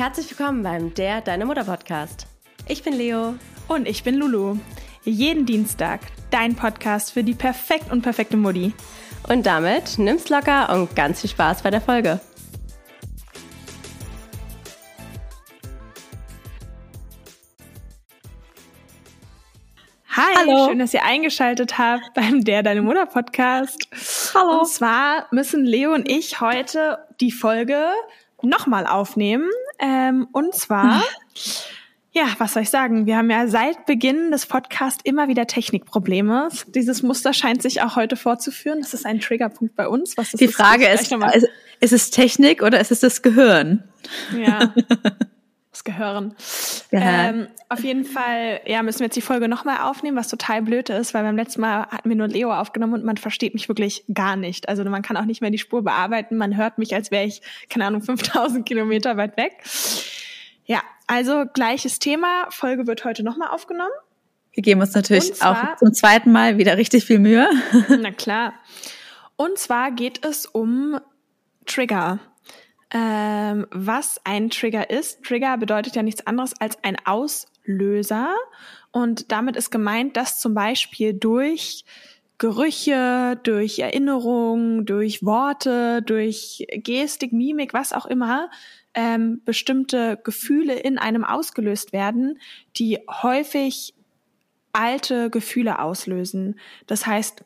Herzlich willkommen beim Der Deine Mutter Podcast. Ich bin Leo. Und ich bin Lulu. Jeden Dienstag dein Podcast für die perfekt und perfekte Mutti. Und damit nimm's locker und ganz viel Spaß bei der Folge. Hi, Hallo. schön, dass ihr eingeschaltet habt beim Der Deine Mutter Podcast. Hallo. Und zwar müssen Leo und ich heute die Folge nochmal aufnehmen. Ähm, und zwar, ja, was soll ich sagen? Wir haben ja seit Beginn des Podcasts immer wieder Technikprobleme. Dieses Muster scheint sich auch heute fortzuführen. Das ist ein Triggerpunkt bei uns. Was ist die Frage ist, ist, ist es Technik oder ist es das Gehirn? Ja. das Gehören. Ähm, auf jeden Fall, ja, müssen wir jetzt die Folge nochmal aufnehmen, was total blöd ist, weil beim letzten Mal hatten wir nur Leo aufgenommen und man versteht mich wirklich gar nicht. Also man kann auch nicht mehr die Spur bearbeiten. Man hört mich, als wäre ich, keine Ahnung, 5000 Kilometer weit weg. Ja, also gleiches Thema. Folge wird heute nochmal aufgenommen. Wir geben uns natürlich zwar, auch zum zweiten Mal wieder richtig viel Mühe. Na klar. Und zwar geht es um Trigger ähm, was ein Trigger ist. Trigger bedeutet ja nichts anderes als ein Auslöser. Und damit ist gemeint, dass zum Beispiel durch Gerüche, durch Erinnerungen, durch Worte, durch Gestik, Mimik, was auch immer, ähm, bestimmte Gefühle in einem ausgelöst werden, die häufig alte Gefühle auslösen. Das heißt,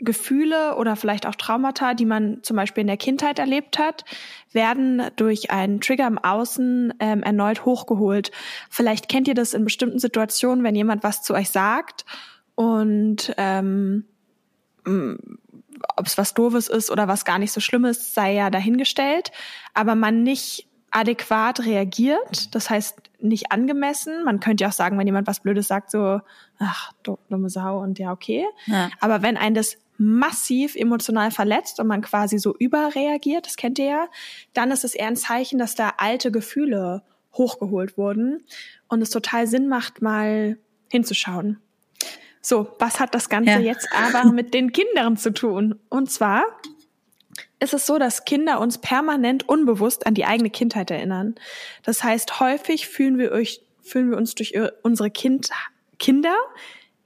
Gefühle oder vielleicht auch Traumata, die man zum Beispiel in der Kindheit erlebt hat, werden durch einen Trigger im Außen ähm, erneut hochgeholt. Vielleicht kennt ihr das in bestimmten Situationen, wenn jemand was zu euch sagt und ähm, ob es was Doofes ist oder was gar nicht so Schlimmes, sei ja dahingestellt, aber man nicht adäquat reagiert, das heißt nicht angemessen. Man könnte ja auch sagen, wenn jemand was Blödes sagt, so, ach, dumme Sau und ja, okay. Ja. Aber wenn ein das massiv emotional verletzt und man quasi so überreagiert, das kennt ihr ja, dann ist es eher ein Zeichen, dass da alte Gefühle hochgeholt wurden und es total Sinn macht, mal hinzuschauen. So, was hat das Ganze ja. jetzt aber mit den Kindern zu tun? Und zwar ist es so, dass Kinder uns permanent unbewusst an die eigene Kindheit erinnern. Das heißt, häufig fühlen wir, euch, fühlen wir uns durch unsere kind, Kinder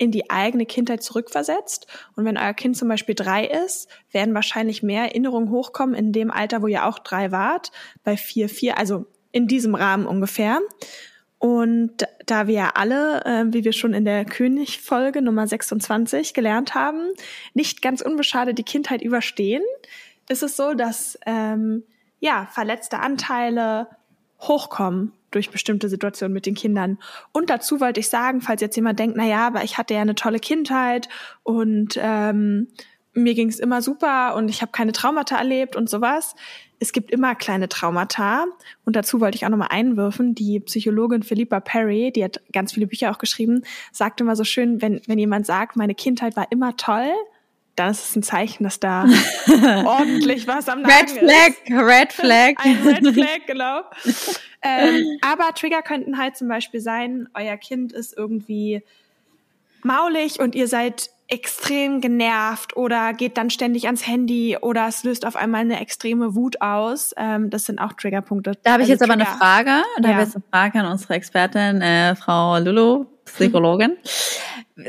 in die eigene Kindheit zurückversetzt. Und wenn euer Kind zum Beispiel drei ist, werden wahrscheinlich mehr Erinnerungen hochkommen in dem Alter, wo ihr auch drei wart, bei vier, vier, also in diesem Rahmen ungefähr. Und da wir ja alle, äh, wie wir schon in der König-Folge Nummer 26 gelernt haben, nicht ganz unbeschadet die Kindheit überstehen, ist es so, dass ähm, ja verletzte Anteile hochkommen durch bestimmte Situationen mit den Kindern. Und dazu wollte ich sagen, falls jetzt jemand denkt, na ja, aber ich hatte ja eine tolle Kindheit und ähm, mir ging es immer super und ich habe keine Traumata erlebt und sowas. Es gibt immer kleine Traumata. Und dazu wollte ich auch nochmal einwürfen. Die Psychologin Philippa Perry, die hat ganz viele Bücher auch geschrieben, sagt immer so schön, wenn, wenn jemand sagt, meine Kindheit war immer toll, dann ist es ein Zeichen, dass da ordentlich was am Nagen Red Flag, ist. Red Flag. Ein Red Flag, genau. ähm, aber Trigger könnten halt zum Beispiel sein, euer Kind ist irgendwie maulig und ihr seid extrem genervt oder geht dann ständig ans Handy oder es löst auf einmal eine extreme Wut aus. Ähm, das sind auch Triggerpunkte. Da habe ich also jetzt Trigger. aber eine Frage. Da ja. habe ich jetzt eine Frage an unsere Expertin, äh, Frau Lulu, Psychologin.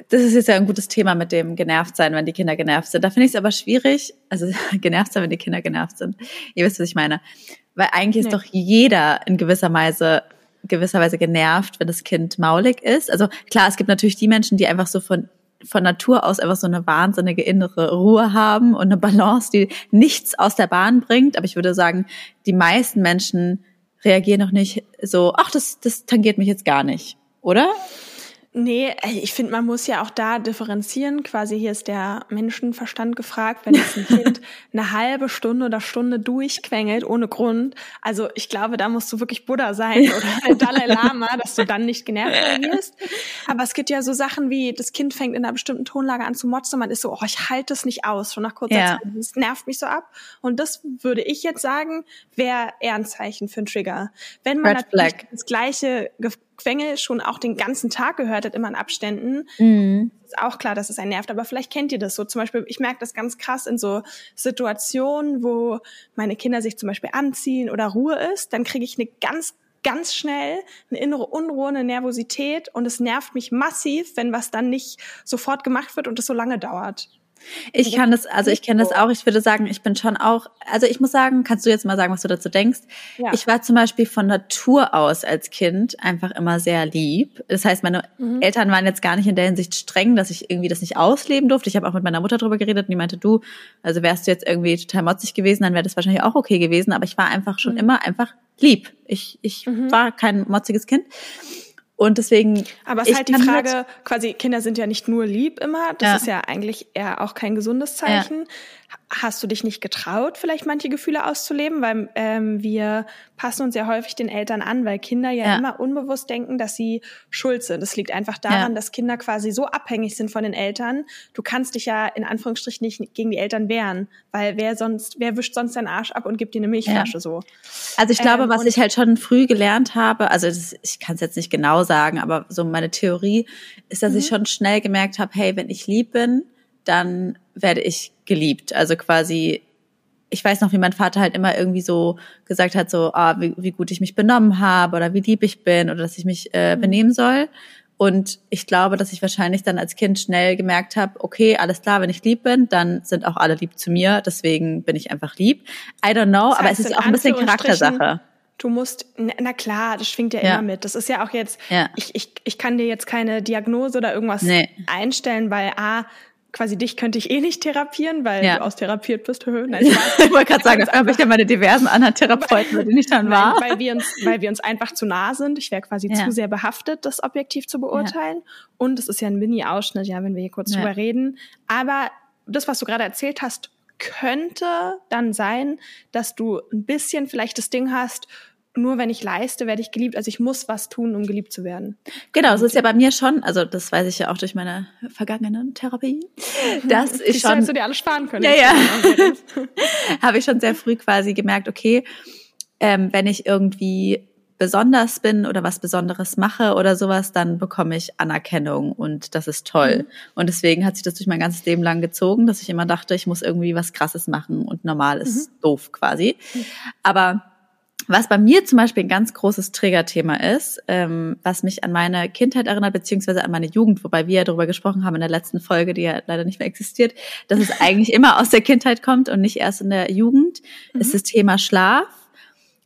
Das ist jetzt ja ein gutes Thema mit dem genervt sein, wenn die Kinder genervt sind. Da finde ich es aber schwierig, also genervt sein, wenn die Kinder genervt sind. Ihr wisst, was ich meine. Weil eigentlich nee. ist doch jeder in gewisser Weise gewisser Weise genervt, wenn das Kind maulig ist. Also klar, es gibt natürlich die Menschen, die einfach so von von Natur aus einfach so eine wahnsinnige innere Ruhe haben und eine Balance, die nichts aus der Bahn bringt. Aber ich würde sagen, die meisten Menschen reagieren noch nicht so, ach, das, das tangiert mich jetzt gar nicht, oder? Nee, äh, ich finde, man muss ja auch da differenzieren. Quasi hier ist der Menschenverstand gefragt, wenn jetzt ein Kind eine halbe Stunde oder Stunde durchquengelt ohne Grund. Also ich glaube, da musst du wirklich Buddha sein oder Dalai Lama, dass du dann nicht genervt wirst. Aber es gibt ja so Sachen wie, das Kind fängt in einer bestimmten Tonlage an zu motzen. Man ist so, oh, ich halte das nicht aus, schon nach kurzer ja. Zeit. Das nervt mich so ab. Und das würde ich jetzt sagen, wäre eher ein Zeichen für einen Trigger. Wenn man Red natürlich Flag. das gleiche Quengel schon auch den ganzen Tag gehört hat, immer in Abständen, mhm. ist auch klar, dass es einen nervt. Aber vielleicht kennt ihr das so. Zum Beispiel, ich merke das ganz krass in so Situationen, wo meine Kinder sich zum Beispiel anziehen oder Ruhe ist, dann kriege ich eine ganz ganz schnell eine innere Unruhe, eine Nervosität und es nervt mich massiv, wenn was dann nicht sofort gemacht wird und es so lange dauert. Ich kann das, also ich kenne das auch. Ich würde sagen, ich bin schon auch, also ich muss sagen, kannst du jetzt mal sagen, was du dazu denkst? Ja. Ich war zum Beispiel von Natur aus als Kind einfach immer sehr lieb. Das heißt, meine mhm. Eltern waren jetzt gar nicht in der Hinsicht streng, dass ich irgendwie das nicht ausleben durfte. Ich habe auch mit meiner Mutter darüber geredet und die meinte, du, also wärst du jetzt irgendwie total motzig gewesen, dann wäre das wahrscheinlich auch okay gewesen. Aber ich war einfach schon mhm. immer einfach lieb. Ich, ich mhm. war kein motziges Kind. Und deswegen. Aber es ist halt die Frage, halt quasi, Kinder sind ja nicht nur lieb immer. Das ja. ist ja eigentlich eher auch kein gesundes Zeichen. Ja hast du dich nicht getraut, vielleicht manche Gefühle auszuleben? Weil ähm, wir passen uns ja häufig den Eltern an, weil Kinder ja, ja. immer unbewusst denken, dass sie schuld sind. Das liegt einfach daran, ja. dass Kinder quasi so abhängig sind von den Eltern. Du kannst dich ja in Anführungsstrichen nicht gegen die Eltern wehren, weil wer sonst, wer wischt sonst deinen Arsch ab und gibt dir eine Milchflasche ja. so? Also ich glaube, ähm, was ich halt schon früh gelernt habe, also das, ich kann es jetzt nicht genau sagen, aber so meine Theorie ist, dass mhm. ich schon schnell gemerkt habe, hey, wenn ich lieb bin, dann werde ich geliebt. Also quasi, ich weiß noch, wie mein Vater halt immer irgendwie so gesagt hat, so, ah, wie, wie gut ich mich benommen habe oder wie lieb ich bin oder dass ich mich äh, mhm. benehmen soll. Und ich glaube, dass ich wahrscheinlich dann als Kind schnell gemerkt habe, okay, alles klar, wenn ich lieb bin, dann sind auch alle lieb zu mir. Deswegen bin ich einfach lieb. I don't know, das heißt, aber es ist auch ein bisschen Charaktersache. Du musst, na klar, das schwingt ja, ja, immer mit. Das ist ja auch jetzt, ja. ich, ich, ich kann dir jetzt keine Diagnose oder irgendwas nee. einstellen, weil A, quasi dich könnte ich eh nicht therapieren, weil ja. du austherapiert bist. Nein, ich wollte gerade sagen, das habe ich ja meine diversen anderen Therapeuten, denen ich dann war. Weil wir uns, weil wir uns einfach zu nah sind. Ich wäre quasi ja. zu sehr behaftet, das objektiv zu beurteilen. Ja. Und es ist ja ein Mini-Ausschnitt, ja, wenn wir hier kurz drüber reden. Aber das, was du gerade erzählt hast, könnte dann sein, dass du ein bisschen vielleicht das Ding hast, nur wenn ich leiste, werde ich geliebt. Also ich muss was tun, um geliebt zu werden. Genau, das ist ja bei mir schon, also das weiß ich ja auch durch meine vergangenen Therapie. Das ist schon. Hättest du dir alles sparen können. Ja, ja. Habe ich schon sehr früh quasi gemerkt, okay, ähm, wenn ich irgendwie besonders bin oder was Besonderes mache oder sowas, dann bekomme ich Anerkennung und das ist toll. Mhm. Und deswegen hat sich das durch mein ganzes Leben lang gezogen, dass ich immer dachte, ich muss irgendwie was Krasses machen und normal ist mhm. doof quasi. Mhm. Aber was bei mir zum Beispiel ein ganz großes Trägerthema ist, ähm, was mich an meine Kindheit erinnert, beziehungsweise an meine Jugend, wobei wir ja darüber gesprochen haben in der letzten Folge, die ja leider nicht mehr existiert, dass es eigentlich immer aus der Kindheit kommt und nicht erst in der Jugend, mhm. ist das Thema Schlaf,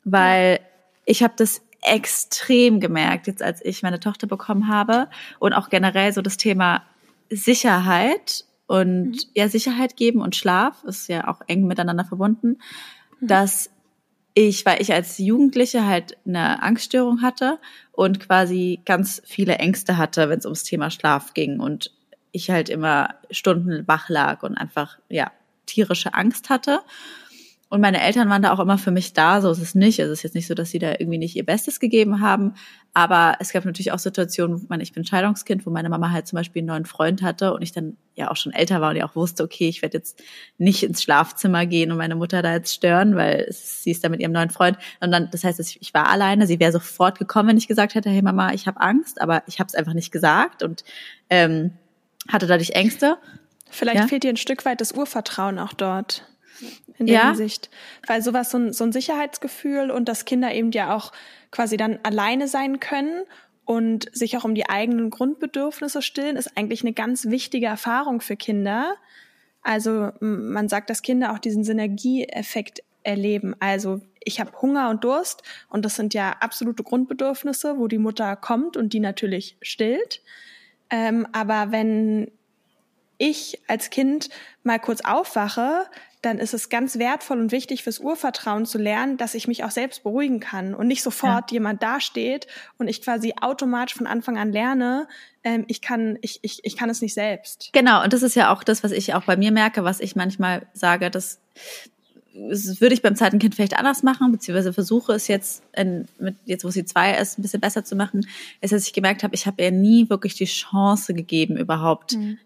weil ich habe das extrem gemerkt, jetzt als ich meine Tochter bekommen habe und auch generell so das Thema Sicherheit und mhm. ja, Sicherheit geben und Schlaf ist ja auch eng miteinander verbunden, mhm. dass ich, weil ich als Jugendliche halt eine Angststörung hatte und quasi ganz viele Ängste hatte, wenn es ums Thema Schlaf ging und ich halt immer Stunden wach lag und einfach, ja, tierische Angst hatte. Und meine Eltern waren da auch immer für mich da, so ist es nicht. Es ist jetzt nicht so, dass sie da irgendwie nicht ihr Bestes gegeben haben. Aber es gab natürlich auch Situationen, wo man, ich bin Scheidungskind, wo meine Mama halt zum Beispiel einen neuen Freund hatte und ich dann ja auch schon älter war und ja auch wusste, okay, ich werde jetzt nicht ins Schlafzimmer gehen und meine Mutter da jetzt stören, weil sie ist da mit ihrem neuen Freund. Und dann, das heißt, ich war alleine. Sie wäre sofort gekommen, wenn ich gesagt hätte, hey Mama, ich habe Angst, aber ich habe es einfach nicht gesagt und ähm, hatte dadurch Ängste. Vielleicht ja? fehlt dir ein Stück weit das Urvertrauen auch dort in der ja. Hinsicht. Weil sowas, so ein, so ein Sicherheitsgefühl und dass Kinder eben ja auch quasi dann alleine sein können und sich auch um die eigenen Grundbedürfnisse stillen, ist eigentlich eine ganz wichtige Erfahrung für Kinder. Also man sagt, dass Kinder auch diesen Synergieeffekt erleben. Also ich habe Hunger und Durst und das sind ja absolute Grundbedürfnisse, wo die Mutter kommt und die natürlich stillt. Ähm, aber wenn ich als Kind mal kurz aufwache, dann ist es ganz wertvoll und wichtig fürs Urvertrauen zu lernen, dass ich mich auch selbst beruhigen kann und nicht sofort ja. jemand dasteht und ich quasi automatisch von Anfang an lerne, ähm, ich kann, ich, ich, ich kann es nicht selbst. Genau, und das ist ja auch das, was ich auch bei mir merke, was ich manchmal sage, dass das würde ich beim zweiten Kind vielleicht anders machen, beziehungsweise versuche es jetzt, in, mit, jetzt wo sie zwei ist, ein bisschen besser zu machen, ist, dass ich gemerkt habe, ich habe ihr nie wirklich die Chance gegeben, überhaupt mhm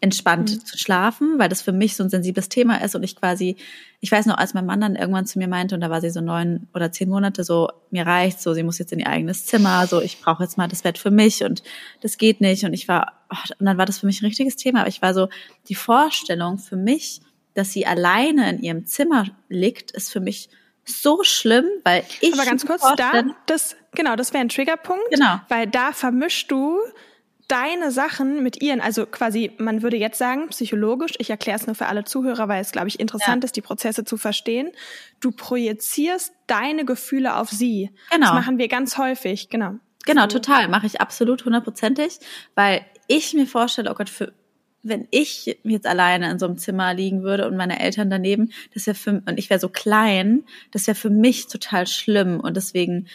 entspannt mhm. zu schlafen, weil das für mich so ein sensibles Thema ist und ich quasi, ich weiß noch, als mein Mann dann irgendwann zu mir meinte und da war sie so neun oder zehn Monate so, mir reicht so, sie muss jetzt in ihr eigenes Zimmer, so ich brauche jetzt mal das Bett für mich und das geht nicht und ich war, oh, und dann war das für mich ein richtiges Thema, aber ich war so, die Vorstellung für mich, dass sie alleine in ihrem Zimmer liegt, ist für mich so schlimm, weil ich. Aber ganz kurz, da, das Genau, das wäre ein Triggerpunkt. Genau. Weil da vermischst du deine Sachen mit ihren, also quasi, man würde jetzt sagen, psychologisch, ich erkläre es nur für alle Zuhörer, weil es, glaube ich, interessant ja. ist, die Prozesse zu verstehen. Du projizierst deine Gefühle auf sie. Genau. Das machen wir ganz häufig, genau. Genau, so. total. Mache ich absolut hundertprozentig, weil ich mir vorstelle, oh Gott, für, wenn ich jetzt alleine in so einem Zimmer liegen würde und meine Eltern daneben, das wäre für und ich wäre so klein, das wäre für mich total schlimm und deswegen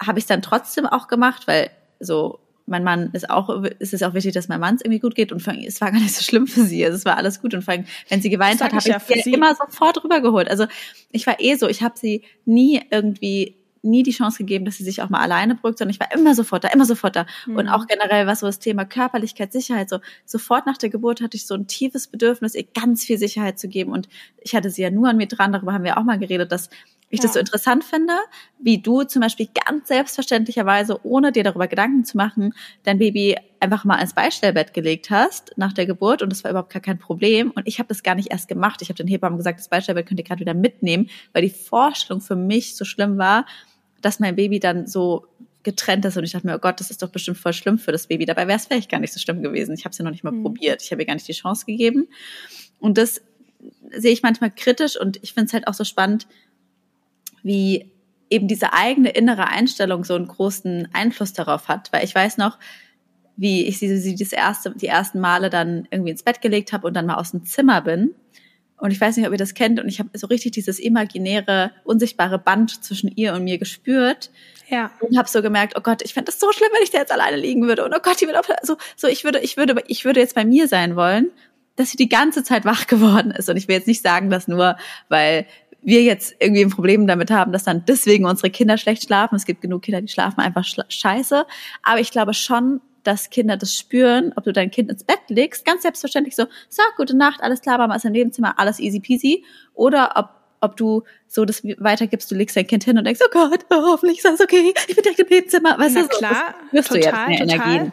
habe ich es dann trotzdem auch gemacht, weil so mein Mann ist auch, ist es auch wichtig, dass mein Mann es irgendwie gut geht und es war gar nicht so schlimm für sie. Also es war alles gut und vor allem, wenn sie geweint hat, habe ich, hab ich sie immer sofort rübergeholt. Also ich war eh so, ich habe sie nie irgendwie nie die Chance gegeben, dass sie sich auch mal alleine beruhigt, sondern ich war immer sofort da, immer sofort da. Mhm. Und auch generell, was so das Thema Körperlichkeit, Sicherheit, so sofort nach der Geburt hatte ich so ein tiefes Bedürfnis, ihr ganz viel Sicherheit zu geben. Und ich hatte sie ja nur an mir dran, darüber haben wir auch mal geredet, dass ich ja. das so interessant finde, wie du zum Beispiel ganz selbstverständlicherweise, ohne dir darüber Gedanken zu machen, dein Baby einfach mal ins Beistellbett gelegt hast nach der Geburt und das war überhaupt gar kein Problem. Und ich habe das gar nicht erst gemacht. Ich habe den Hebammen gesagt, das Beistellbett könnt ihr gerade wieder mitnehmen, weil die Vorstellung für mich so schlimm war, dass mein Baby dann so getrennt ist und ich dachte mir, oh Gott, das ist doch bestimmt voll schlimm für das Baby. Dabei wäre es vielleicht gar nicht so schlimm gewesen. Ich habe es ja noch nicht mal mhm. probiert. Ich habe ihr gar nicht die Chance gegeben. Und das sehe ich manchmal kritisch und ich finde es halt auch so spannend, wie eben diese eigene innere Einstellung so einen großen Einfluss darauf hat. Weil ich weiß noch, wie ich sie, sie das erste, die ersten Male dann irgendwie ins Bett gelegt habe und dann mal aus dem Zimmer bin. Und ich weiß nicht, ob ihr das kennt. Und ich habe so richtig dieses imaginäre, unsichtbare Band zwischen ihr und mir gespürt. Ja. Und habe so gemerkt, oh Gott, ich fände das so schlimm, wenn ich da jetzt alleine liegen würde. Und oh Gott, die wird auch so, so ich würde, ich würde, ich würde jetzt bei mir sein wollen, dass sie die ganze Zeit wach geworden ist. Und ich will jetzt nicht sagen, dass nur, weil wir jetzt irgendwie ein Problem damit haben, dass dann deswegen unsere Kinder schlecht schlafen. Es gibt genug Kinder, die schlafen einfach scheiße. Aber ich glaube schon, dass Kinder das spüren, ob du dein Kind ins Bett legst, ganz selbstverständlich so, sag gute Nacht, alles klar, Mama ist im Nebenzimmer, alles easy peasy. Oder ob ob du so das weitergibst, du legst dein Kind hin und denkst, oh Gott, hoffentlich ist alles okay, ich bin direkt im Nebenzimmer. Weißt Na du, klar, so, das total, du jetzt mehr total. Energien.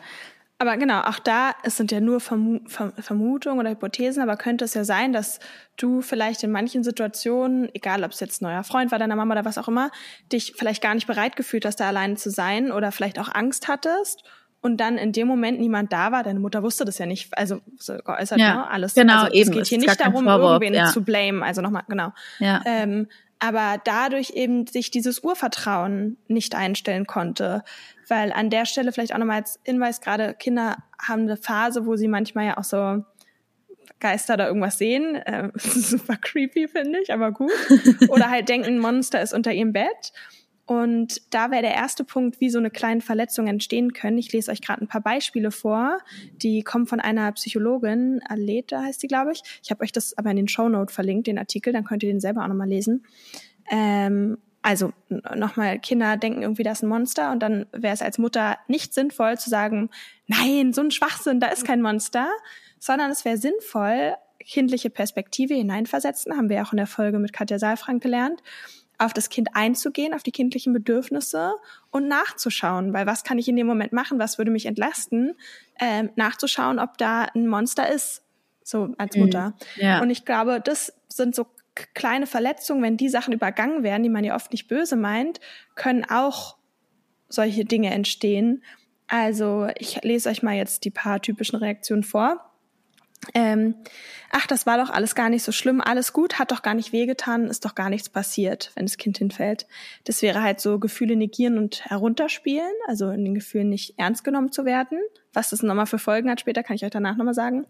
Aber genau, auch da, es sind ja nur Vermu Vermutungen oder Hypothesen, aber könnte es ja sein, dass du vielleicht in manchen Situationen, egal ob es jetzt ein neuer Freund war, deiner Mama oder was auch immer, dich vielleicht gar nicht bereit gefühlt hast, da alleine zu sein oder vielleicht auch Angst hattest und dann in dem Moment niemand da war, deine Mutter wusste das ja nicht, also so geäußert, ja, ne? alles. Genau, also, eben. Es geht hier nicht darum, Vorwurf, irgendwen ja. zu blame, also nochmal, genau. Ja. Ähm, aber dadurch eben sich dieses Urvertrauen nicht einstellen konnte. Weil an der Stelle vielleicht auch nochmal als Hinweis, gerade Kinder haben eine Phase, wo sie manchmal ja auch so Geister da irgendwas sehen. Äh, super creepy, finde ich, aber gut. Oder halt denken, ein Monster ist unter ihrem Bett. Und da wäre der erste Punkt, wie so eine kleine Verletzung entstehen können. Ich lese euch gerade ein paar Beispiele vor. Die kommen von einer Psychologin, Aleta heißt sie, glaube ich. Ich habe euch das aber in den Show Note verlinkt, den Artikel, dann könnt ihr den selber auch nochmal lesen. Ähm, also nochmal, Kinder denken irgendwie, das ist ein Monster und dann wäre es als Mutter nicht sinnvoll zu sagen, nein, so ein Schwachsinn, da ist kein Monster, sondern es wäre sinnvoll, kindliche Perspektive hineinversetzen, haben wir auch in der Folge mit Katja Saalfrank gelernt auf das Kind einzugehen, auf die kindlichen Bedürfnisse und nachzuschauen, weil was kann ich in dem Moment machen, was würde mich entlasten, ähm, nachzuschauen, ob da ein Monster ist, so als mhm. Mutter. Ja. Und ich glaube, das sind so kleine Verletzungen, wenn die Sachen übergangen werden, die man ja oft nicht böse meint, können auch solche Dinge entstehen. Also ich lese euch mal jetzt die paar typischen Reaktionen vor ähm, ach, das war doch alles gar nicht so schlimm, alles gut, hat doch gar nicht wehgetan, ist doch gar nichts passiert, wenn das Kind hinfällt. Das wäre halt so Gefühle negieren und herunterspielen, also in den Gefühlen nicht ernst genommen zu werden. Was das nochmal für Folgen hat später, kann ich euch danach nochmal sagen.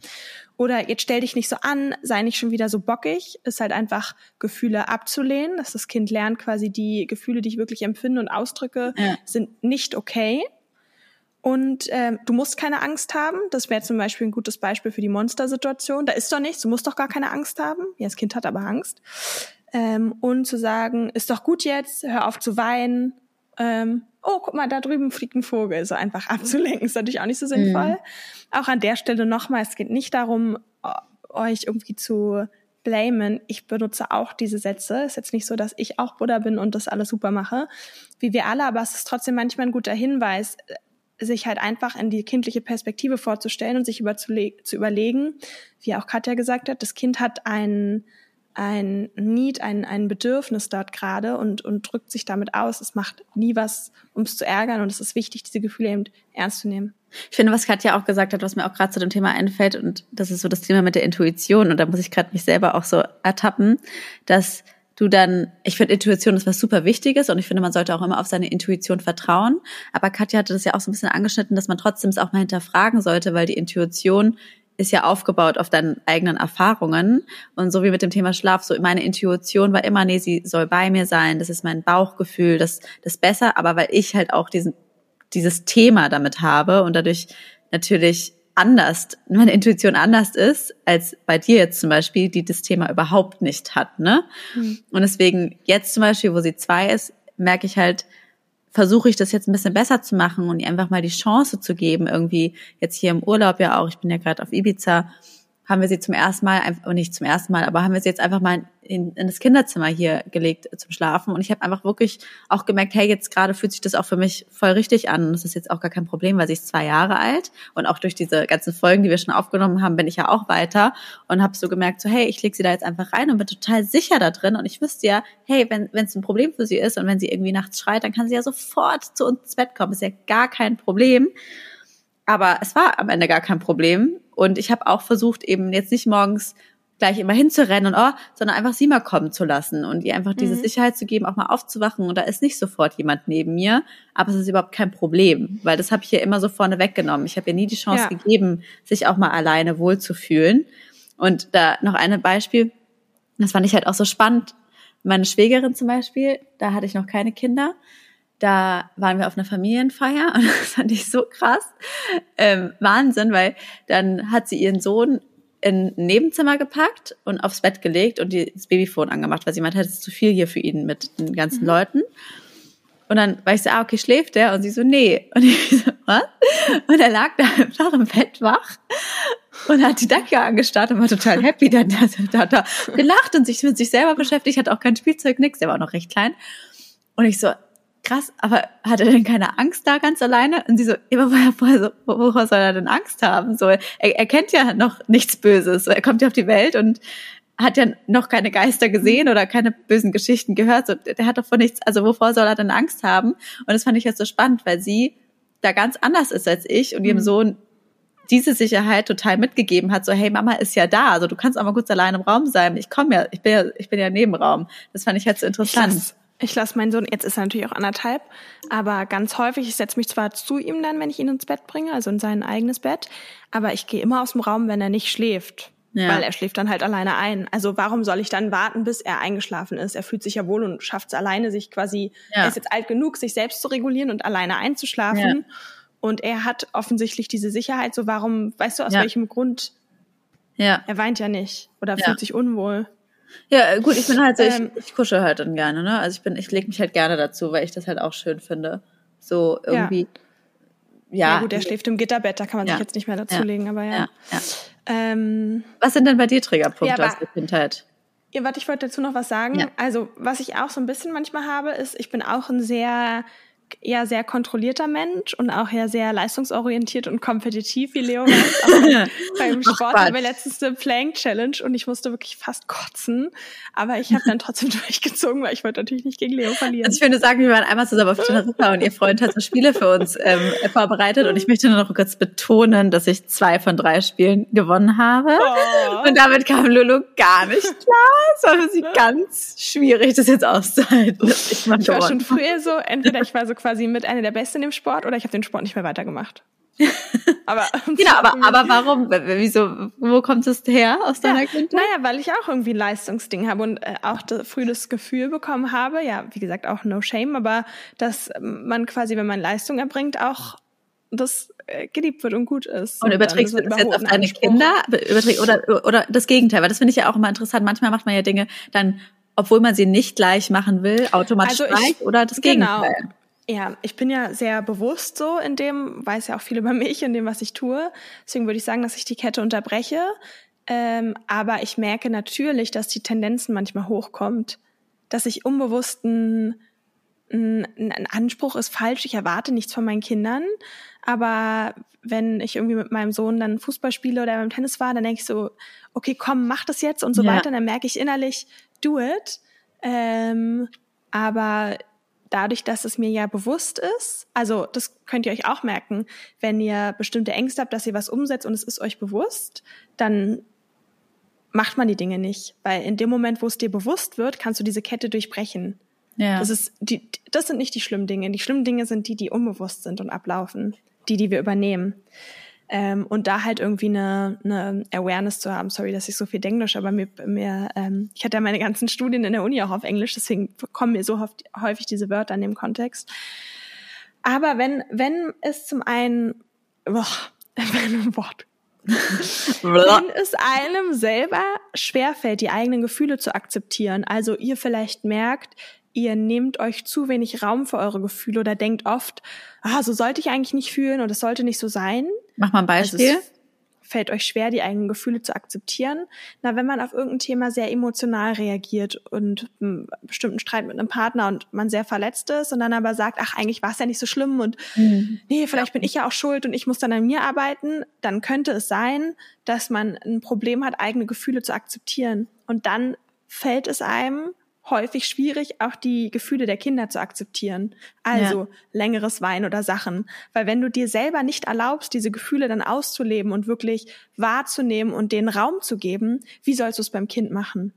Oder jetzt stell dich nicht so an, sei nicht schon wieder so bockig, ist halt einfach Gefühle abzulehnen, dass das Kind lernt quasi die Gefühle, die ich wirklich empfinde und ausdrücke, ja. sind nicht okay und äh, du musst keine Angst haben. Das wäre zum Beispiel ein gutes Beispiel für die Monstersituation. Da ist doch nichts, du musst doch gar keine Angst haben. Ja, das Kind hat aber Angst. Ähm, und zu sagen, ist doch gut jetzt, hör auf zu weinen. Ähm, oh, guck mal, da drüben fliegt ein Vogel. So einfach abzulenken, ist natürlich auch nicht so sinnvoll. Mhm. Auch an der Stelle nochmal, es geht nicht darum, euch irgendwie zu blamen. Ich benutze auch diese Sätze. Ist jetzt nicht so, dass ich auch Buddha bin und das alles super mache, wie wir alle, aber es ist trotzdem manchmal ein guter Hinweis sich halt einfach in die kindliche Perspektive vorzustellen und sich zu überlegen, wie auch Katja gesagt hat, das Kind hat einen ein Need, ein, ein Bedürfnis dort gerade und, und drückt sich damit aus. Es macht nie was, um es zu ärgern und es ist wichtig, diese Gefühle eben ernst zu nehmen. Ich finde, was Katja auch gesagt hat, was mir auch gerade zu dem Thema einfällt, und das ist so das Thema mit der Intuition, und da muss ich gerade mich selber auch so ertappen, dass du dann, ich finde Intuition ist was super Wichtiges und ich finde, man sollte auch immer auf seine Intuition vertrauen. Aber Katja hatte das ja auch so ein bisschen angeschnitten, dass man trotzdem es auch mal hinterfragen sollte, weil die Intuition ist ja aufgebaut auf deinen eigenen Erfahrungen. Und so wie mit dem Thema Schlaf, so meine Intuition war immer, nee, sie soll bei mir sein, das ist mein Bauchgefühl, das, das besser, aber weil ich halt auch diesen, dieses Thema damit habe und dadurch natürlich anders, meine Intuition anders ist, als bei dir jetzt zum Beispiel, die das Thema überhaupt nicht hat, ne? Mhm. Und deswegen jetzt zum Beispiel, wo sie zwei ist, merke ich halt, versuche ich das jetzt ein bisschen besser zu machen und ihr einfach mal die Chance zu geben, irgendwie jetzt hier im Urlaub ja auch, ich bin ja gerade auf Ibiza, haben wir sie zum ersten Mal, und nicht zum ersten Mal, aber haben wir sie jetzt einfach mal in, in das Kinderzimmer hier gelegt zum Schlafen. Und ich habe einfach wirklich auch gemerkt, hey, jetzt gerade fühlt sich das auch für mich voll richtig an. Und das ist jetzt auch gar kein Problem, weil sie ist zwei Jahre alt. Und auch durch diese ganzen Folgen, die wir schon aufgenommen haben, bin ich ja auch weiter. Und habe so gemerkt, so hey, ich lege sie da jetzt einfach rein und bin total sicher da drin. Und ich wüsste ja, hey, wenn es ein Problem für sie ist und wenn sie irgendwie nachts schreit, dann kann sie ja sofort zu uns ins Bett kommen. Ist ja gar kein Problem. Aber es war am Ende gar kein Problem. Und ich habe auch versucht, eben jetzt nicht morgens gleich immer hinzurennen und oh, sondern einfach sie mal kommen zu lassen und ihr einfach diese mhm. Sicherheit zu geben, auch mal aufzuwachen und da ist nicht sofort jemand neben mir, aber es ist überhaupt kein Problem, weil das habe ich ihr immer so vorne weggenommen. Ich habe ihr nie die Chance ja. gegeben, sich auch mal alleine wohlzufühlen. Und da noch ein Beispiel, das fand ich halt auch so spannend. Meine Schwägerin zum Beispiel, da hatte ich noch keine Kinder da waren wir auf einer Familienfeier und das fand ich so krass. Ähm, Wahnsinn, weil dann hat sie ihren Sohn in ein Nebenzimmer gepackt und aufs Bett gelegt und das Babyphone angemacht, weil sie meinte, das ist zu viel hier für ihn mit den ganzen mhm. Leuten. Und dann war ich so, ah, okay, schläft der? Und sie so, nee. Und ich so, was? Und er lag da einfach im Bett wach und hat die Decke angestarrt und war total happy. Dann hat er gelacht und sich mit sich selber beschäftigt, hat auch kein Spielzeug, nix, der war auch noch recht klein. Und ich so, krass, aber hat er denn keine Angst da ganz alleine? Und sie so, immer woher, so, woher soll er denn Angst haben? So, er, er kennt ja noch nichts Böses. Er kommt ja auf die Welt und hat ja noch keine Geister gesehen oder keine bösen Geschichten gehört. So, der hat doch von nichts, also wovor soll er denn Angst haben? Und das fand ich jetzt so spannend, weil sie da ganz anders ist als ich und ihrem mhm. Sohn diese Sicherheit total mitgegeben hat, so hey, Mama ist ja da, also du kannst auch mal kurz allein im Raum sein. Ich komme ja, ich bin ja, ich bin ja im Nebenraum. Das fand ich halt so interessant. Ich lasse meinen Sohn, jetzt ist er natürlich auch anderthalb, aber ganz häufig, ich setze mich zwar zu ihm dann, wenn ich ihn ins Bett bringe, also in sein eigenes Bett, aber ich gehe immer aus dem Raum, wenn er nicht schläft. Ja. Weil er schläft dann halt alleine ein. Also warum soll ich dann warten, bis er eingeschlafen ist? Er fühlt sich ja wohl und schafft es alleine, sich quasi, ja. er ist jetzt alt genug, sich selbst zu regulieren und alleine einzuschlafen. Ja. Und er hat offensichtlich diese Sicherheit. So warum, weißt du, aus welchem Grund? Ja. Er weint ja nicht oder fühlt sich unwohl. Ja, gut, ich bin halt so, ähm, ich, ich kusche halt dann gerne, ne? Also ich bin, ich lege mich halt gerne dazu, weil ich das halt auch schön finde. So irgendwie. Ja, ja, ja gut, er schläft im Gitterbett, da kann man ja. sich jetzt nicht mehr dazulegen, aber ja. ja, Ähm, was sind denn bei dir Triggerpunkte ja, aus der Kindheit? Ja, warte, ich wollte dazu noch was sagen. Also, was ich auch so ein bisschen manchmal habe, ist, ich bin auch ein sehr eher sehr kontrollierter Mensch und auch ja sehr leistungsorientiert und kompetitiv, wie Leo weiß. beim Sport haben wir letztens eine Plank Challenge und ich musste wirklich fast kotzen. Aber ich habe dann trotzdem durchgezogen, weil ich wollte natürlich nicht gegen Leo verlieren. Also ich würde sagen, wir waren einmal zusammen auf Teneriffa und ihr Freund hat so Spiele für uns ähm, vorbereitet und ich möchte nur noch kurz betonen, dass ich zwei von drei Spielen gewonnen habe. Oh. Und damit kam Lulu gar nicht klar. Es war für sie ganz schwierig, das jetzt auszuhalten. Ich, ich war schon früher so, entweder ich war so quasi mit einer der Besten im Sport oder ich habe den Sport nicht mehr weitergemacht. aber genau, aber, aber warum? Wieso? Wo kommt es her aus deiner ja, Kindheit? Naja, weil ich auch irgendwie ein Leistungsding habe und äh, auch das, früh das Gefühl bekommen habe, ja, wie gesagt, auch no shame, aber dass man quasi, wenn man Leistung erbringt, auch das äh, geliebt wird und gut ist. Und überträgst du das jetzt auf deine Kinder? Überträg, oder, oder das Gegenteil, weil das finde ich ja auch immer interessant. Manchmal macht man ja Dinge dann, obwohl man sie nicht gleich machen will, automatisch also ich, gleich oder das genau. Ja, ich bin ja sehr bewusst so in dem, weiß ja auch viel über mich, in dem, was ich tue. Deswegen würde ich sagen, dass ich die Kette unterbreche. Ähm, aber ich merke natürlich, dass die Tendenzen manchmal hochkommt, dass ich unbewussten ein, ein Anspruch ist falsch, ich erwarte nichts von meinen Kindern, aber wenn ich irgendwie mit meinem Sohn dann Fußball spiele oder beim Tennis war, dann denke ich so, okay, komm, mach das jetzt und so ja. weiter. Dann merke ich innerlich, do it. Ähm, aber dadurch, dass es mir ja bewusst ist, also das könnt ihr euch auch merken, wenn ihr bestimmte Ängste habt, dass ihr was umsetzt und es ist euch bewusst, dann macht man die Dinge nicht. Weil in dem Moment, wo es dir bewusst wird, kannst du diese Kette durchbrechen. Ja. Das ist die, das sind nicht die schlimmen Dinge. Die schlimmen Dinge sind die, die unbewusst sind und ablaufen. Die, die wir übernehmen. Ähm, und da halt irgendwie eine, eine Awareness zu haben. Sorry, dass ich so viel Englisch, aber mir, mir ähm, ich hatte ja meine ganzen Studien in der Uni auch auf Englisch, deswegen kommen mir so häufig diese Wörter in dem Kontext. Aber wenn, wenn es zum einen, boah, ein Wort wenn es einem selber schwerfällt, die eigenen Gefühle zu akzeptieren, also ihr vielleicht merkt, ihr nehmt euch zu wenig Raum für eure Gefühle oder denkt oft, ah, so sollte ich eigentlich nicht fühlen und es sollte nicht so sein. Mach mal ein Beispiel. Also fällt euch schwer, die eigenen Gefühle zu akzeptieren. Na, wenn man auf irgendein Thema sehr emotional reagiert und einen bestimmten Streit mit einem Partner und man sehr verletzt ist und dann aber sagt, ach, eigentlich war es ja nicht so schlimm und mhm. nee, vielleicht ja. bin ich ja auch schuld und ich muss dann an mir arbeiten, dann könnte es sein, dass man ein Problem hat, eigene Gefühle zu akzeptieren. Und dann fällt es einem häufig schwierig, auch die Gefühle der Kinder zu akzeptieren. Also ja. längeres Wein oder Sachen. Weil wenn du dir selber nicht erlaubst, diese Gefühle dann auszuleben und wirklich wahrzunehmen und den Raum zu geben, wie sollst du es beim Kind machen?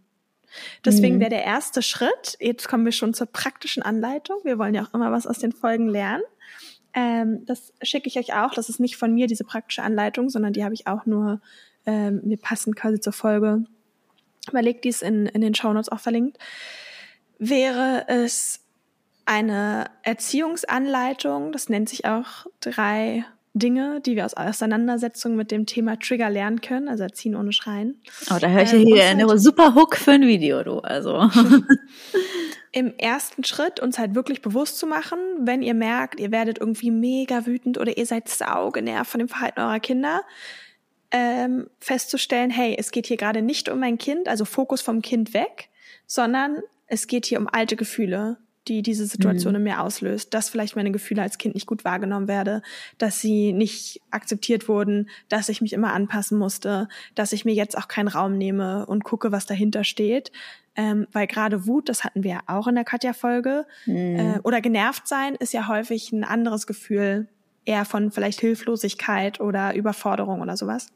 Deswegen mhm. wäre der erste Schritt, jetzt kommen wir schon zur praktischen Anleitung. Wir wollen ja auch immer was aus den Folgen lernen. Ähm, das schicke ich euch auch. Das ist nicht von mir, diese praktische Anleitung, sondern die habe ich auch nur ähm, mir passend quasi zur Folge überlegt, die ist in, in den Shownotes auch verlinkt, wäre es eine Erziehungsanleitung, das nennt sich auch drei Dinge, die wir aus Auseinandersetzung mit dem Thema Trigger lernen können, also Erziehen ohne Schreien. Oh, da höre ich ähm, hier eine halt super Hook für ein Video, du, also. Im ersten Schritt uns halt wirklich bewusst zu machen, wenn ihr merkt, ihr werdet irgendwie mega wütend oder ihr seid saugenervt von dem Verhalten eurer Kinder, ähm, festzustellen, hey, es geht hier gerade nicht um mein Kind, also Fokus vom Kind weg, sondern es geht hier um alte Gefühle, die diese Situation mhm. in mir auslöst, dass vielleicht meine Gefühle als Kind nicht gut wahrgenommen werde, dass sie nicht akzeptiert wurden, dass ich mich immer anpassen musste, dass ich mir jetzt auch keinen Raum nehme und gucke, was dahinter steht. Ähm, weil gerade Wut, das hatten wir ja auch in der Katja-Folge, mhm. äh, oder genervt sein ist ja häufig ein anderes Gefühl eher von vielleicht Hilflosigkeit oder Überforderung oder sowas.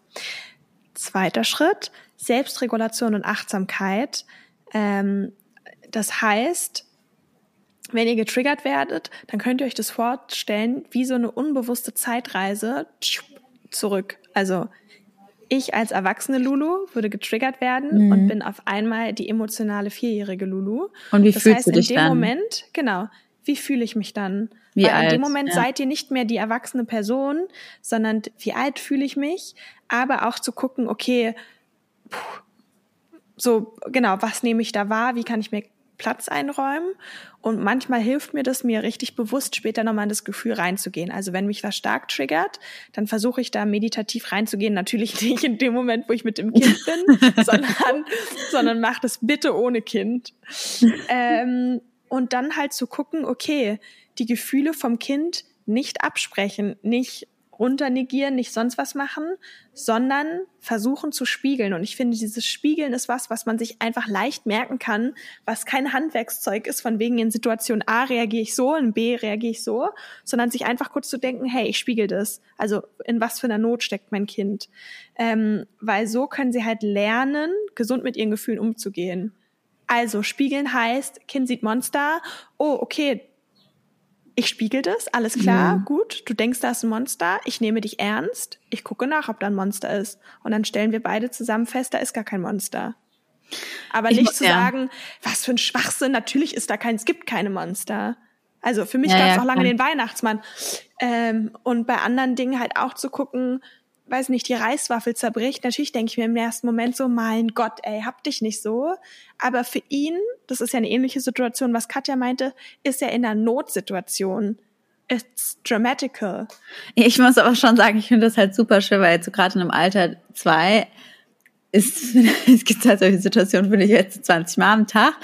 Zweiter Schritt, Selbstregulation und Achtsamkeit. Ähm, das heißt, wenn ihr getriggert werdet, dann könnt ihr euch das vorstellen wie so eine unbewusste Zeitreise zurück. Also ich als erwachsene Lulu würde getriggert werden mhm. und bin auf einmal die emotionale vierjährige Lulu. Und wie das fühlst heißt, du dich in dem dann? Moment, genau, wie fühle ich mich dann? Wie Weil alt? in dem Moment ja. seid ihr nicht mehr die erwachsene Person, sondern wie alt fühle ich mich? Aber auch zu gucken, okay, puh, so genau, was nehme ich da wahr? Wie kann ich mir Platz einräumen? Und manchmal hilft mir das, mir richtig bewusst später nochmal in das Gefühl reinzugehen. Also wenn mich was stark triggert, dann versuche ich da meditativ reinzugehen. Natürlich nicht in dem Moment, wo ich mit dem Kind bin, sondern, sondern mach das bitte ohne Kind. Ähm, und dann halt zu gucken, okay, die Gefühle vom Kind nicht absprechen, nicht runternegieren, nicht sonst was machen, sondern versuchen zu spiegeln. Und ich finde, dieses Spiegeln ist was, was man sich einfach leicht merken kann, was kein Handwerkszeug ist, von wegen in Situation A reagiere ich so, in B reagiere ich so, sondern sich einfach kurz zu denken, hey, ich spiegel das. Also in was für einer Not steckt mein Kind. Ähm, weil so können sie halt lernen, gesund mit ihren Gefühlen umzugehen. Also spiegeln heißt, Kind sieht Monster. Oh, okay. Ich spiegel das, alles klar, ja. gut. Du denkst, da ist ein Monster. Ich nehme dich ernst. Ich gucke nach, ob da ein Monster ist. Und dann stellen wir beide zusammen fest, da ist gar kein Monster. Aber ich nicht zu ja. sagen, was für ein Schwachsinn, natürlich ist da kein, es gibt keine Monster. Also für mich ja, gab es auch lange den Weihnachtsmann. Ähm, und bei anderen Dingen halt auch zu gucken, weiß nicht, die Reiswaffel zerbricht, natürlich denke ich mir im ersten Moment so, mein Gott, ey, hab dich nicht so. Aber für ihn, das ist ja eine ähnliche Situation, was Katja meinte, ist er in einer Notsituation. It's dramatical. Ich muss aber schon sagen, ich finde das halt super schwer, weil jetzt so gerade in einem Alter zwei, ist, es gibt halt solche Situationen, finde ich jetzt 20 Mal am Tag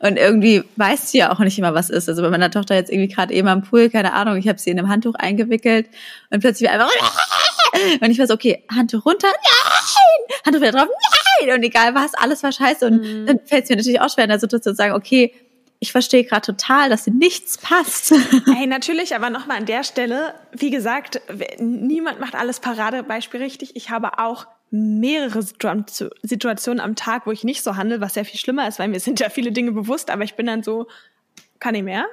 und irgendwie weißt du ja auch nicht immer, was ist. Also bei meiner Tochter jetzt irgendwie gerade eben am Pool, keine Ahnung, ich habe sie in einem Handtuch eingewickelt und plötzlich einfach und ich war so, okay, Handtuch runter, nein, Handtuch wieder drauf, nein und egal was, alles war scheiße und mhm. dann fällt es mir natürlich auch schwer in der Situation zu sagen, okay, ich verstehe gerade total, dass nichts passt. Hey, natürlich, aber nochmal an der Stelle, wie gesagt, niemand macht alles Paradebeispiel richtig. Ich habe auch mehrere Situationen am Tag, wo ich nicht so handle, was sehr viel schlimmer ist, weil mir sind ja viele Dinge bewusst, aber ich bin dann so, kann ich mehr.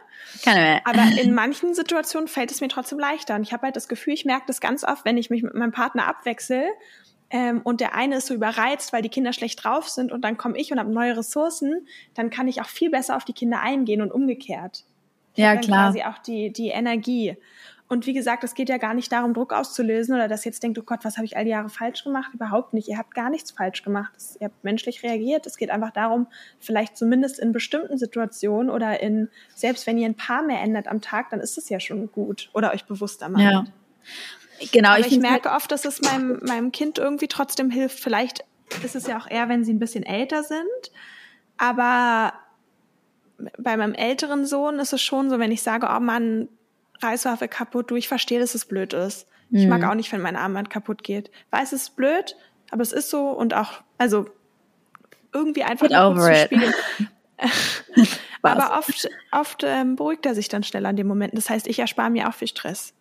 Kann ich mehr. Aber in manchen Situationen fällt es mir trotzdem leichter. Und ich habe halt das Gefühl, ich merke das ganz oft, wenn ich mich mit meinem Partner abwechsel ähm, und der eine ist so überreizt, weil die Kinder schlecht drauf sind und dann komme ich und habe neue Ressourcen, dann kann ich auch viel besser auf die Kinder eingehen und umgekehrt. Ich ja, klar. quasi auch die, die Energie. Und wie gesagt, es geht ja gar nicht darum, Druck auszulösen oder dass jetzt denkt, oh Gott, was habe ich all die Jahre falsch gemacht? Überhaupt nicht. Ihr habt gar nichts falsch gemacht. Ihr habt menschlich reagiert. Es geht einfach darum, vielleicht zumindest in bestimmten Situationen oder in, selbst wenn ihr ein paar mehr ändert am Tag, dann ist es ja schon gut oder euch bewusster macht. Ja. Genau. Aber ich, ich merke oft, dass es meinem, meinem Kind irgendwie trotzdem hilft. Vielleicht ist es ja auch eher, wenn sie ein bisschen älter sind. Aber bei meinem älteren Sohn ist es schon so, wenn ich sage, oh Mann, Reißwaffe kaputt, du, ich verstehe, dass es blöd ist. Mhm. Ich mag mhm. auch nicht, wenn mein Armband kaputt geht. Weiß, es ist blöd, aber es ist so und auch, also irgendwie einfach zu spiegeln. aber oft, oft ähm, beruhigt er sich dann schnell an dem Moment. Das heißt, ich erspare mir auch viel Stress.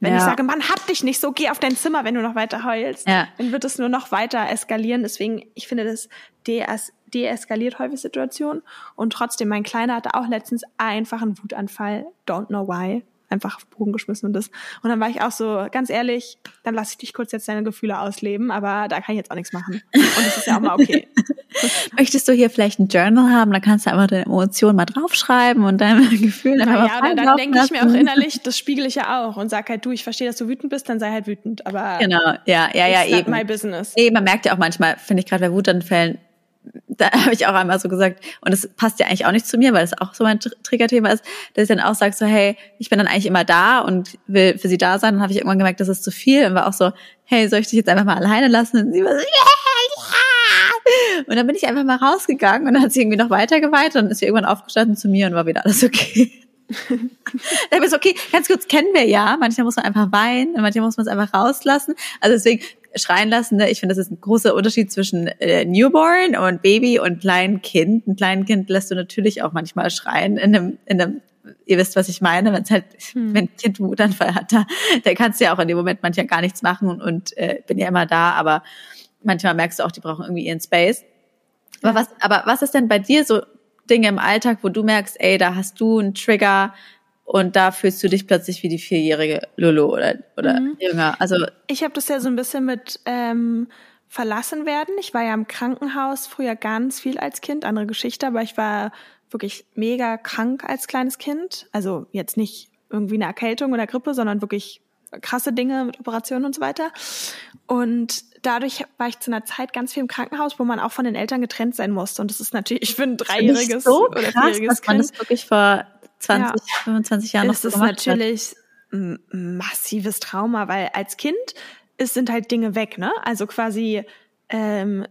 Wenn ja. ich sage, Mann, hab dich nicht so, geh auf dein Zimmer, wenn du noch weiter heulst, ja. dann wird es nur noch weiter eskalieren. Deswegen, ich finde, das dees deeskaliert häufig Situationen. Und trotzdem, mein Kleiner hatte auch letztens einfach einen Wutanfall. Don't know why einfach auf den Boden geschmissen und das. Und dann war ich auch so, ganz ehrlich, dann lasse ich dich kurz jetzt deine Gefühle ausleben, aber da kann ich jetzt auch nichts machen. Und das ist ja auch mal okay. Möchtest du hier vielleicht ein Journal haben? Da kannst du einfach deine Emotionen mal draufschreiben und deine Gefühle einfach Ja, dann, dann denke ich mir auch innerlich, das spiegel ich ja auch und sag halt, du, ich verstehe, dass du wütend bist, dann sei halt wütend. Aber genau, ja, ja, ja, eben. my business. Eben, man merkt ja auch manchmal, finde ich gerade bei Wutanfällen, da habe ich auch einmal so gesagt, und das passt ja eigentlich auch nicht zu mir, weil es auch so mein Triggerthema ist, dass ich dann auch sage so, hey, ich bin dann eigentlich immer da und will für sie da sein. Dann habe ich irgendwann gemerkt, das ist zu viel und war auch so, hey, soll ich dich jetzt einfach mal alleine lassen? Und sie war so, yeah, yeah. Und dann bin ich einfach mal rausgegangen und dann hat sie irgendwie noch weiter geweint und ist sie irgendwann aufgestanden zu mir und war wieder alles okay. dann ist okay, ganz kurz kennen wir ja. Manchmal muss man einfach weinen, manchmal muss man es einfach rauslassen. Also deswegen, schreien lassen. Ne? Ich finde, das ist ein großer Unterschied zwischen äh, Newborn und Baby und kleinen Kind. Ein kleines Kind lässt du natürlich auch manchmal schreien in einem, in einem ihr wisst, was ich meine, wenn es halt, hm. wenn ein Kind einen Wutanfall hat, da, da kannst du ja auch in dem Moment manchmal gar nichts machen und, und äh, bin ja immer da, aber manchmal merkst du auch, die brauchen irgendwie ihren Space. Aber was, aber was ist denn bei dir so Dinge im Alltag, wo du merkst, ey, da hast du einen Trigger, und da fühlst du dich plötzlich wie die vierjährige Lulu oder, oder mhm. jünger. Also ich habe das ja so ein bisschen mit ähm, verlassen werden. Ich war ja im Krankenhaus früher ganz viel als Kind, andere Geschichte, aber ich war wirklich mega krank als kleines Kind. Also jetzt nicht irgendwie eine Erkältung oder Grippe, sondern wirklich krasse Dinge mit Operationen und so weiter. Und dadurch war ich zu einer Zeit ganz viel im Krankenhaus, wo man auch von den Eltern getrennt sein musste. Und das ist natürlich für ein dreijähriges so oder vierjähriges dass man Kind. Das wirklich vor 20, ja. 25 Jahren noch so gemacht ist natürlich ein massives Trauma, weil als Kind ist, sind halt Dinge weg, ne? Also quasi ähm,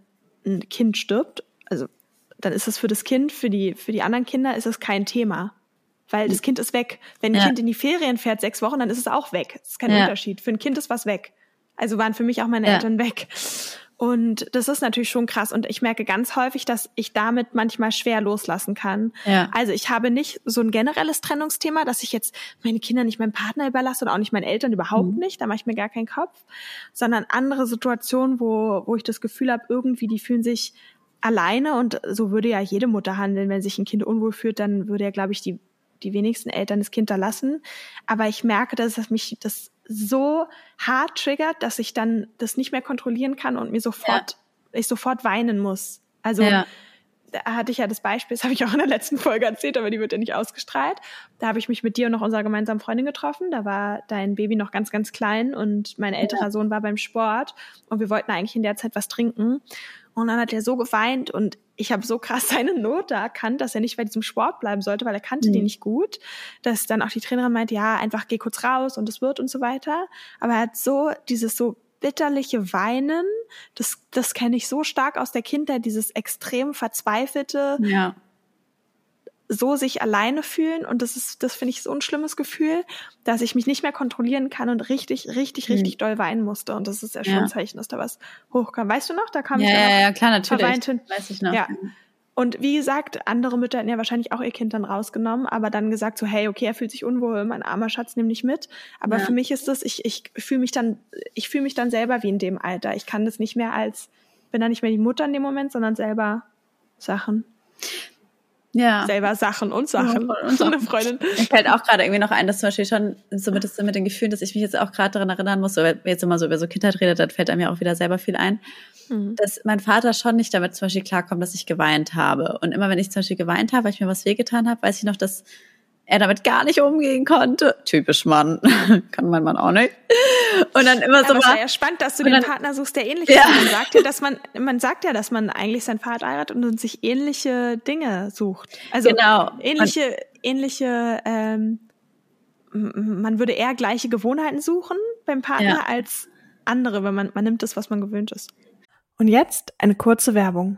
ein Kind stirbt, also dann ist es für das Kind, für die, für die anderen Kinder ist es kein Thema. Weil das Kind ist weg. Wenn ein ja. Kind in die Ferien fährt, sechs Wochen, dann ist es auch weg. Das ist kein ja. Unterschied. Für ein Kind ist was weg. Also waren für mich auch meine. Eltern weg. Und das ist natürlich schon krass. Und ich merke ganz häufig, dass ich damit manchmal schwer loslassen kann. Ja. Also ich habe nicht so ein generelles Trennungsthema, dass ich jetzt meine Kinder nicht meinem Partner überlasse oder auch nicht meinen Eltern überhaupt mhm. nicht. Da mache ich mir gar keinen Kopf. Sondern andere Situationen, wo, wo ich das Gefühl habe, irgendwie, die fühlen sich alleine. Und so würde ja jede Mutter handeln. Wenn sich ein Kind unwohl fühlt, dann würde ja, glaube ich, die, die wenigsten Eltern das Kind da lassen. Aber ich merke, dass es mich das so hart triggert, dass ich dann das nicht mehr kontrollieren kann und mir sofort, ja. ich sofort weinen muss. Also ja. da hatte ich ja das Beispiel, das habe ich auch in der letzten Folge erzählt, aber die wird ja nicht ausgestrahlt. Da habe ich mich mit dir und noch unserer gemeinsamen Freundin getroffen. Da war dein Baby noch ganz, ganz klein und mein älterer ja. Sohn war beim Sport und wir wollten eigentlich in der Zeit was trinken. Und dann hat er so geweint und ich habe so krass seine Not da erkannt, dass er nicht bei diesem Sport bleiben sollte, weil er kannte mhm. die nicht gut. Dass dann auch die Trainerin meinte, ja, einfach geh kurz raus und es wird und so weiter. Aber er hat so dieses so bitterliche Weinen, das, das kenne ich so stark aus der Kindheit, dieses extrem verzweifelte, Ja. So sich alleine fühlen. Und das ist, das finde ich so ein schlimmes Gefühl, dass ich mich nicht mehr kontrollieren kann und richtig, richtig, Hm. richtig doll weinen musste. Und das ist ja schon Ja. ein Zeichen, dass da was hochkam. Weißt du noch? Da kam Ja, ich ja, ja, klar, natürlich. verweint. Weiß ich noch. Ja. Und wie gesagt, andere Mütter hätten ja wahrscheinlich auch ihr Kind dann rausgenommen, aber dann gesagt so, hey, okay, er fühlt sich unwohl, mein armer Schatz, nimm dich mit. Aber Ja. für mich ist das, ich, ich fühle mich dann, ich fühle mich dann selber wie in dem Alter. Ich kann das nicht mehr als, bin dann nicht mehr die Mutter in dem Moment, sondern selber Sachen. Ja. Selber Sachen und Sachen. Ja, und Sachen. Eine Freundin. Mir fällt auch gerade irgendwie noch ein, dass zum Beispiel schon so mit, das, mit den Gefühlen, dass ich mich jetzt auch gerade daran erinnern muss, so, wenn jetzt immer so über so Kindheit redet, dann fällt einem ja auch wieder selber viel ein, Mhm. dass mein Vater schon nicht damit zum Beispiel klarkommt, dass ich geweint habe. Und immer wenn ich zum Beispiel geweint habe, weil ich mir was wehgetan habe, weiß ich noch, dass er damit gar nicht umgehen konnte. Typisch Mann. Kann mein Mann auch nicht. Und dann immer so Aber es war, ja spannend, dass du Und den dann- Partner suchst, der ähnlich Ja. ist. Man sagt ja, dass man, man sagt ja, dass man eigentlich seinen Vater heiratet und sich ähnliche Dinge sucht. Also Genau. ähnliche, ähnliche, ähm, man würde eher gleiche Gewohnheiten suchen beim Partner Ja. als andere, wenn man, man nimmt das, was man gewöhnt ist. Und jetzt eine kurze Werbung.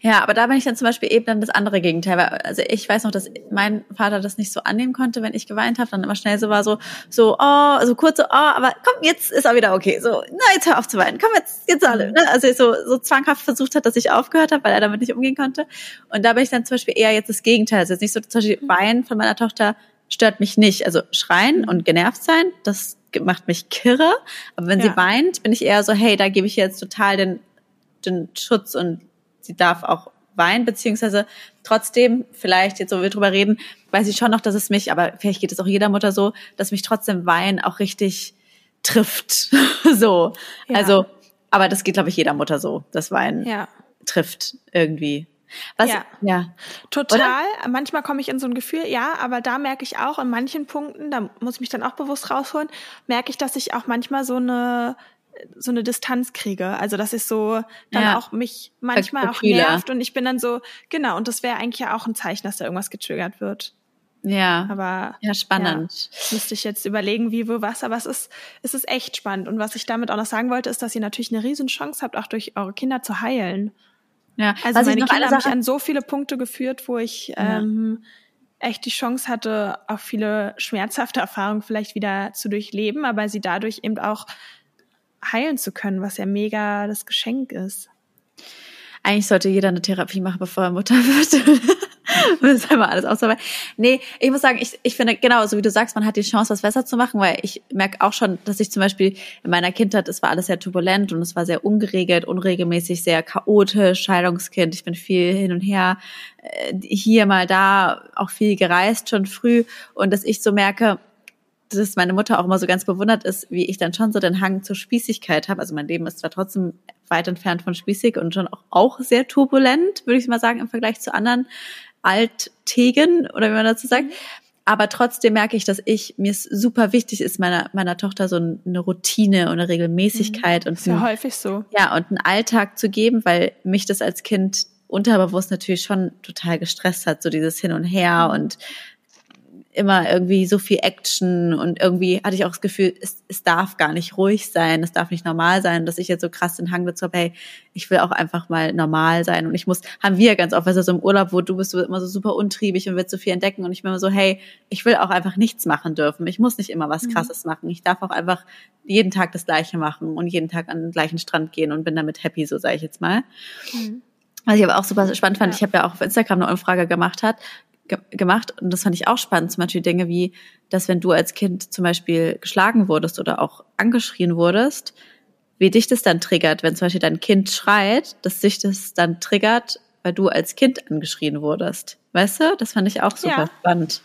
Ja, aber da bin ich dann zum Beispiel eben dann das andere Gegenteil. Weil, also ich weiß noch, dass mein Vater das nicht so annehmen konnte, wenn ich geweint habe. Dann immer schnell so war so, so, oh, so kurz so, oh, aber komm, jetzt ist er wieder okay. So, na, jetzt hör auf zu weinen. Komm, jetzt, jetzt alle. Ne? Also so, so zwanghaft versucht hat, dass ich aufgehört habe, weil er damit nicht umgehen konnte. Und da bin ich dann zum Beispiel eher jetzt das Gegenteil. Also jetzt nicht so zum Beispiel Weinen von meiner Tochter stört mich nicht. Also schreien und genervt sein, das macht mich kirre. Aber wenn sie Ja. weint, bin ich eher so, hey, da gebe ich ihr jetzt total den, den Schutz und sie darf auch weinen, beziehungsweise trotzdem, vielleicht jetzt, wo wir drüber reden, weiß ich schon noch, dass es mich, aber vielleicht geht es auch jeder Mutter so, dass mich trotzdem Weinen auch richtig trifft. so. Ja. Also, aber das geht, glaube ich, jeder Mutter so, dass Weinen Ja. trifft irgendwie. Was, Ja. ja. Total. Manchmal komme ich in so ein Gefühl, ja, aber da merke ich auch in manchen Punkten, da muss ich mich dann auch bewusst rausholen, merke ich, dass ich auch manchmal so eine so eine Distanz kriege. Also dass ich so dann Ja. auch mich manchmal auch nervt und ich bin dann so, genau, und das wäre eigentlich ja auch ein Zeichen, dass da irgendwas getriggert wird. Ja. Aber Ja, spannend. müsste ich jetzt überlegen, wie, wo, was, aber es ist, es ist echt spannend. Und was ich damit auch noch sagen wollte, ist, dass ihr natürlich eine riesen Chance habt, auch durch eure Kinder zu heilen. Ja. Also Was meine Kinder haben mich an so viele Punkte geführt, wo ich Ja. ähm, echt die Chance hatte, auch viele schmerzhafte Erfahrungen vielleicht wieder zu durchleben, aber sie dadurch eben auch heilen zu können, was ja mega das Geschenk ist. eigentlich sollte jeder eine Therapie machen, bevor er Mutter wird. Das einmal alles auszuarbeiten. Nee, ich muss sagen, ich, ich finde, genau, so wie du sagst, man hat die Chance, was besser zu machen, weil ich merke auch schon, dass ich zum Beispiel in meiner Kindheit, es war alles sehr turbulent und es war sehr ungeregelt, unregelmäßig, sehr chaotisch, Scheidungskind. Ich bin viel hin und her, äh, hier mal da, auch viel gereist schon früh und dass ich so merke, dass meine Mutter auch immer so ganz bewundert ist, wie ich dann schon so den Hang zur Spießigkeit habe. Also mein Leben ist zwar trotzdem weit entfernt von spießig und schon auch, auch sehr turbulent, würde ich mal sagen, im Vergleich zu anderen Alttegen oder wie man dazu sagt. Aber trotzdem merke ich, dass ich, mir es super wichtig ist, meiner, meiner Tochter so eine Routine und eine Regelmäßigkeit und Ist ja häufig so. ja, und einen Alltag zu geben, weil mich das als Kind unterbewusst natürlich schon total gestresst hat, so dieses Hin und Her und immer irgendwie so viel Action und irgendwie hatte ich auch das Gefühl, es, es darf gar nicht ruhig sein, es darf nicht normal sein, dass ich jetzt so krass den Hang dazu habe, hey, ich will auch einfach mal normal sein und ich muss, haben wir ganz oft, also so im Urlaub, wo du bist so immer so super untriebig und willst so viel entdecken und ich bin immer so, hey, ich will auch einfach nichts machen dürfen, ich muss nicht immer was krasses machen, ich darf auch einfach jeden Tag das Gleiche machen und jeden Tag an den gleichen Strand gehen und bin damit happy, so sage ich jetzt mal. Was ich aber auch super spannend fand, Ja. ich habe ja auch auf Instagram eine Umfrage gemacht hat, ge gemacht und das fand ich auch spannend. Zum Beispiel Dinge wie, dass wenn du als Kind zum Beispiel geschlagen wurdest oder auch angeschrien wurdest, wie dich das dann triggert, wenn zum Beispiel dein Kind schreit, dass sich das dann triggert, weil du als Kind angeschrien wurdest. Weißt du? Das fand ich auch super Ja. spannend.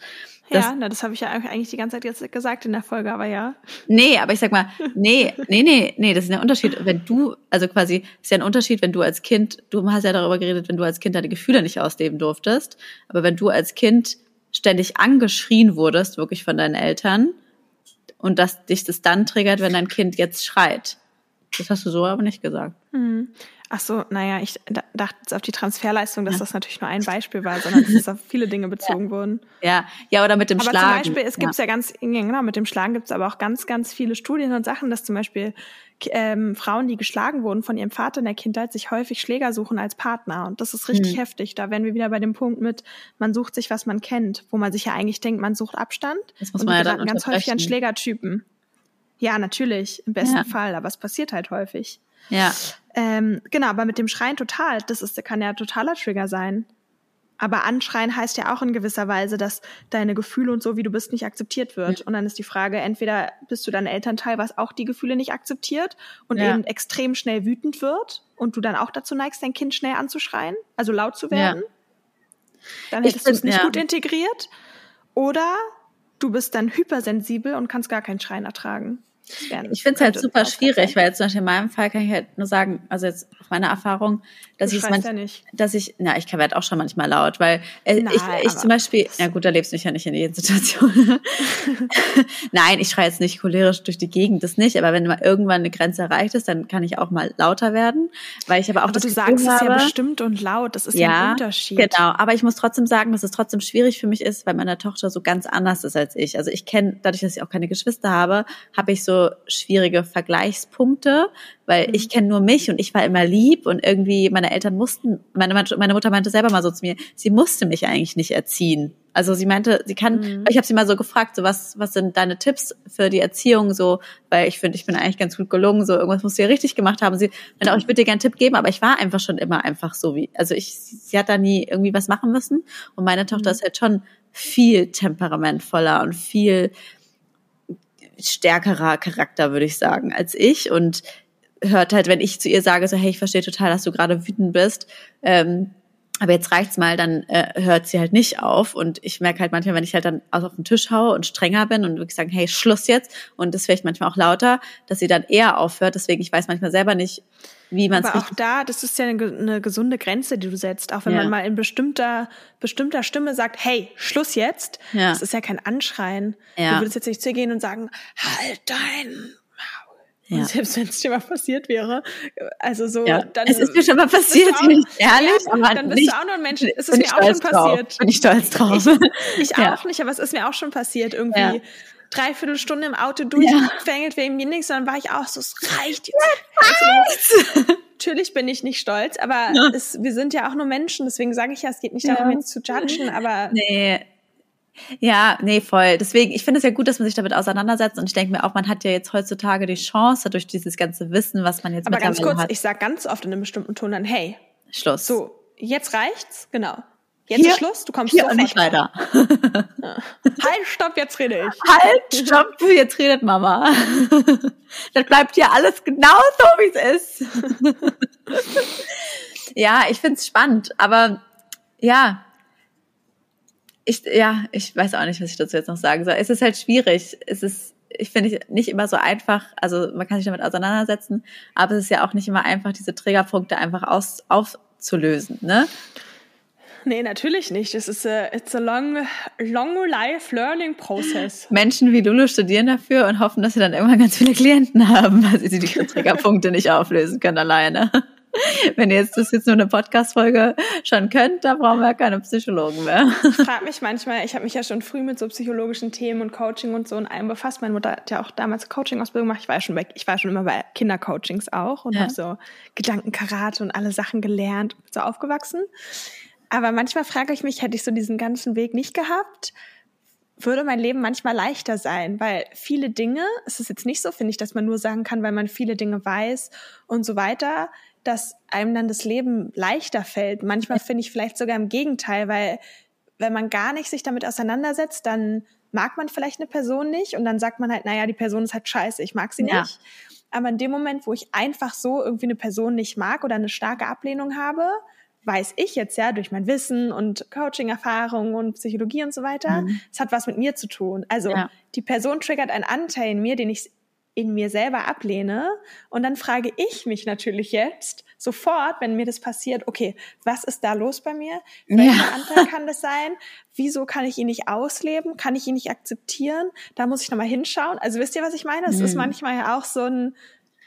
Ja, na, das habe ich ja eigentlich die ganze Zeit jetzt gesagt in der Folge, aber ja. Nee, aber ich sag mal, nee, nee, nee, nee, das ist ein Unterschied, wenn du, also quasi, ist ja ein Unterschied, wenn du als Kind, du hast ja darüber geredet, wenn du als Kind deine Gefühle nicht ausleben durftest, aber wenn du als Kind ständig angeschrien wurdest, wirklich von deinen Eltern, und dass dich das dann triggert, wenn dein Kind jetzt schreit. Das hast du so aber nicht gesagt. Hm. Ach so, naja, ich dachte jetzt auf die Transferleistung, dass ja. das natürlich nur ein Beispiel war, sondern dass es auf viele Dinge bezogen ja. wurden. Ja, ja, oder mit dem aber Schlagen. Aber zum Beispiel, es gibt ja. ja ganz, genau, mit dem Schlagen gibt es aber auch ganz, ganz viele Studien und Sachen, dass zum Beispiel ähm, Frauen, die geschlagen wurden von ihrem Vater in der Kindheit, sich häufig Schläger suchen als Partner. Und das ist richtig mhm. heftig. Da wären wir wieder bei dem Punkt mit, man sucht sich, was man kennt, wo man sich ja eigentlich denkt, man sucht Abstand. Das muss und man ja dann ganz häufig an Schlägertypen. Ja, natürlich, im besten Fall, aber es passiert halt häufig. Ja. Ähm, genau, aber mit dem Schreien total, das ist, kann ja totaler Trigger sein. Aber anschreien heißt ja auch in gewisser Weise, dass deine Gefühle und so, wie du bist, nicht akzeptiert wird. Ja. Und dann ist die Frage, entweder bist du dein Elternteil, was auch die Gefühle nicht akzeptiert und ja. eben extrem schnell wütend wird und du dann auch dazu neigst, dein Kind schnell anzuschreien, also laut zu werden. Ja. Dann hättest du es nicht gut integriert. Oder du bist dann hypersensibel und kannst gar keinen Schreien ertragen. Ich finde es halt super schwierig, weil jetzt zum Beispiel in meinem Fall kann ich halt nur sagen, also jetzt auf meine Erfahrung, dass ich es ja dass ich, na, ich werde auch schon manchmal laut, weil äh, Nein, ich, ich zum Beispiel, ja gut, da lebst du mich ja nicht in jeder Situation. Nein, ich schreie jetzt nicht cholerisch durch die Gegend, das nicht, aber wenn mal irgendwann eine Grenze erreicht ist, dann kann ich auch mal lauter werden, weil ich aber auch aber das du Gefühl sagst habe, es ja bestimmt und laut, das ist ja, ja ein Unterschied. Genau, aber ich muss trotzdem sagen, dass es trotzdem schwierig für mich ist, weil meine Tochter so ganz anders ist als ich. Also ich kenne, dadurch, dass ich auch keine Geschwister habe, habe ich so schwierige Vergleichspunkte, weil mhm. ich kenne nur mich und ich war immer lieb und irgendwie meine Eltern mussten, meine, meine Mutter meinte selber mal so zu mir, sie musste mich eigentlich nicht erziehen. Also sie meinte, sie kann, mhm. ich habe sie mal so gefragt, so was, was sind deine Tipps für die Erziehung, so, weil ich finde, ich bin eigentlich ganz gut gelungen, so irgendwas musst du ja richtig gemacht haben. Sie meinte auch, ich würde dir gerne einen Tipp geben, aber ich war einfach schon immer einfach so wie, also ich, sie hat da nie irgendwie was machen müssen und meine Tochter mhm. ist halt schon viel temperamentvoller und viel stärkerer Charakter, würde ich sagen, als ich. Und hört halt, wenn ich zu ihr sage, so hey, ich verstehe total, dass du gerade wütend bist, ähm, aber jetzt reicht's mal, dann äh, hört sie halt nicht auf. Und ich merke halt manchmal, wenn ich halt dann auf den Tisch haue und strenger bin und wirklich sagen, hey, Schluss jetzt, und das vielleicht manchmal auch lauter, dass sie dann eher aufhört. Deswegen, ich weiß manchmal selber nicht, wie man es. Aber auch da, das ist ja eine, eine, gesunde Grenze, die du setzt. Auch wenn ja. man mal in bestimmter, bestimmter Stimme sagt, hey, Schluss jetzt, ja. das ist ja kein Anschreien. Ja. Du würdest jetzt nicht zu ihr gehen und sagen, halt dein ja. Und selbst wenn es dir mal passiert wäre, also so, ja. dann. Es ist mir schon mal passiert, bin ich ehrlich, ja, aber dann bist nicht, du auch nur ein Mensch. Es ist mir auch schon passiert. Drauf. Bin ich stolz drauf. Ich, ich auch nicht, aber es ist mir auch schon passiert, irgendwie. Dreiviertel Stunde im Auto durchgefängelt wegen mir nichts, dann war ich auch so, es reicht jetzt. Also, natürlich bin ich nicht stolz, aber es, wir sind ja auch nur Menschen, deswegen sage ich ja, es geht nicht darum, jetzt zu judgen, aber. Nee, ja, nee, voll. Deswegen, ich finde es ja gut, dass man sich damit auseinandersetzt und ich denke mir auch, man hat ja jetzt heutzutage die Chance durch dieses ganze Wissen, was man jetzt Aber ganz kurz, hat. ich sag ganz oft in einem bestimmten Ton dann, hey, Schluss. So, jetzt reicht's, genau. Jetzt hier, ist Schluss, du kommst hier sofort nicht weiter. Ja. Halt, stopp, jetzt rede ich. Halt, stopp, jetzt redet Mama. das bleibt hier alles genau so, wie es ist. ja, ich find's spannend, aber ja, ich, ja, ich weiß auch nicht, was ich dazu jetzt noch sagen soll. Es ist halt schwierig. Es ist, ich finde, nicht immer so einfach. Also man kann sich damit auseinandersetzen, aber es ist ja auch nicht immer einfach, diese Trägerpunkte einfach aus, aufzulösen, ne? Nee, natürlich nicht. Es ist a, it's a long, long life learning process. Menschen wie Lulu studieren dafür und hoffen, dass sie dann irgendwann ganz viele Klienten haben, weil sie die Triggerpunkte nicht auflösen können alleine. Wenn ihr jetzt das jetzt nur eine Podcast-Folge schon könnt, da brauchen wir ja keine Psychologen mehr. Ich frage mich manchmal, ich habe mich ja schon früh mit so psychologischen Themen und Coaching und so in allem befasst. Meine Mutter hat ja auch damals Coaching-Ausbildung gemacht. Ich war ja schon bei, ich war schon immer bei Kindercoachings auch und ja. habe so Gedankenkarate und alle Sachen gelernt, so aufgewachsen. Aber manchmal frage ich mich, hätte ich so diesen ganzen Weg nicht gehabt, würde mein Leben manchmal leichter sein, weil viele Dinge, es ist jetzt nicht so, finde ich, dass man nur sagen kann, weil man viele Dinge weiß und so weiter dass einem dann das Leben leichter fällt. Manchmal finde ich vielleicht sogar im Gegenteil, weil wenn man gar nicht sich damit auseinandersetzt, dann mag man vielleicht eine Person nicht und dann sagt man halt, naja, die Person ist halt scheiße, ich mag sie ja. nicht. Aber in dem Moment, wo ich einfach so irgendwie eine Person nicht mag oder eine starke Ablehnung habe, weiß ich jetzt ja durch mein Wissen und Coaching-Erfahrung und Psychologie und so weiter, Mhm. es hat was mit mir zu tun. Also Ja. die Person triggert einen Anteil in mir, den ich in mir selber ablehne. Und dann frage ich mich natürlich jetzt sofort, wenn mir das passiert, okay, was ist da los bei mir? Welcher Ja. Anteil kann das sein? Wieso kann ich ihn nicht ausleben? Kann ich ihn nicht akzeptieren? Da muss ich nochmal hinschauen. Also wisst ihr, was ich meine? Es ist Mhm. manchmal ja auch so ein,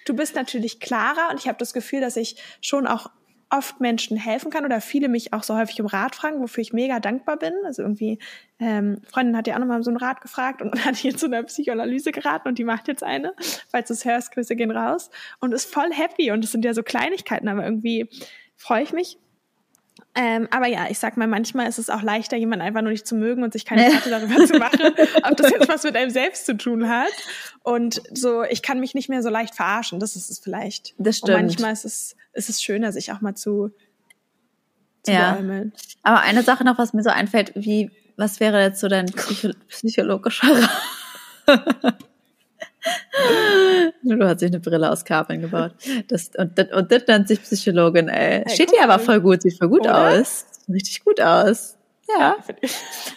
du bist natürlich klarer und ich habe das Gefühl, dass ich schon auch oft Menschen helfen kann oder viele mich auch so häufig um Rat fragen, wofür ich mega dankbar bin. Also irgendwie, ähm, Freundin hat ja auch nochmal so einen Rat gefragt und hat jetzt zu einer Psychoanalyse geraten und die macht jetzt eine. Falls du es hörst, Grüße gehen raus. Und ist voll happy und es sind ja so Kleinigkeiten, aber irgendwie freue ich mich. Ähm, aber ja, ich sag mal, manchmal ist es auch leichter, jemanden einfach nur nicht zu mögen und sich keine Karte darüber zu machen, ob das jetzt was mit einem selbst zu tun hat. Und so, ich kann mich nicht mehr so leicht verarschen. Das ist es vielleicht. Das Und stimmt. manchmal ist es, ist es schöner, sich auch mal zu, zu Ja. beäumeln. Aber eine Sache noch, was mir so einfällt, wie, was wäre jetzt so dein Psycho psychologischer? Du hast sich eine Brille aus Kabeln gebaut. Das, und, das- und das nennt sich Psychologin, ey. Hey, Steht dir aber voll gut, sieht voll gut Oder? aus. Richtig gut aus. Ja.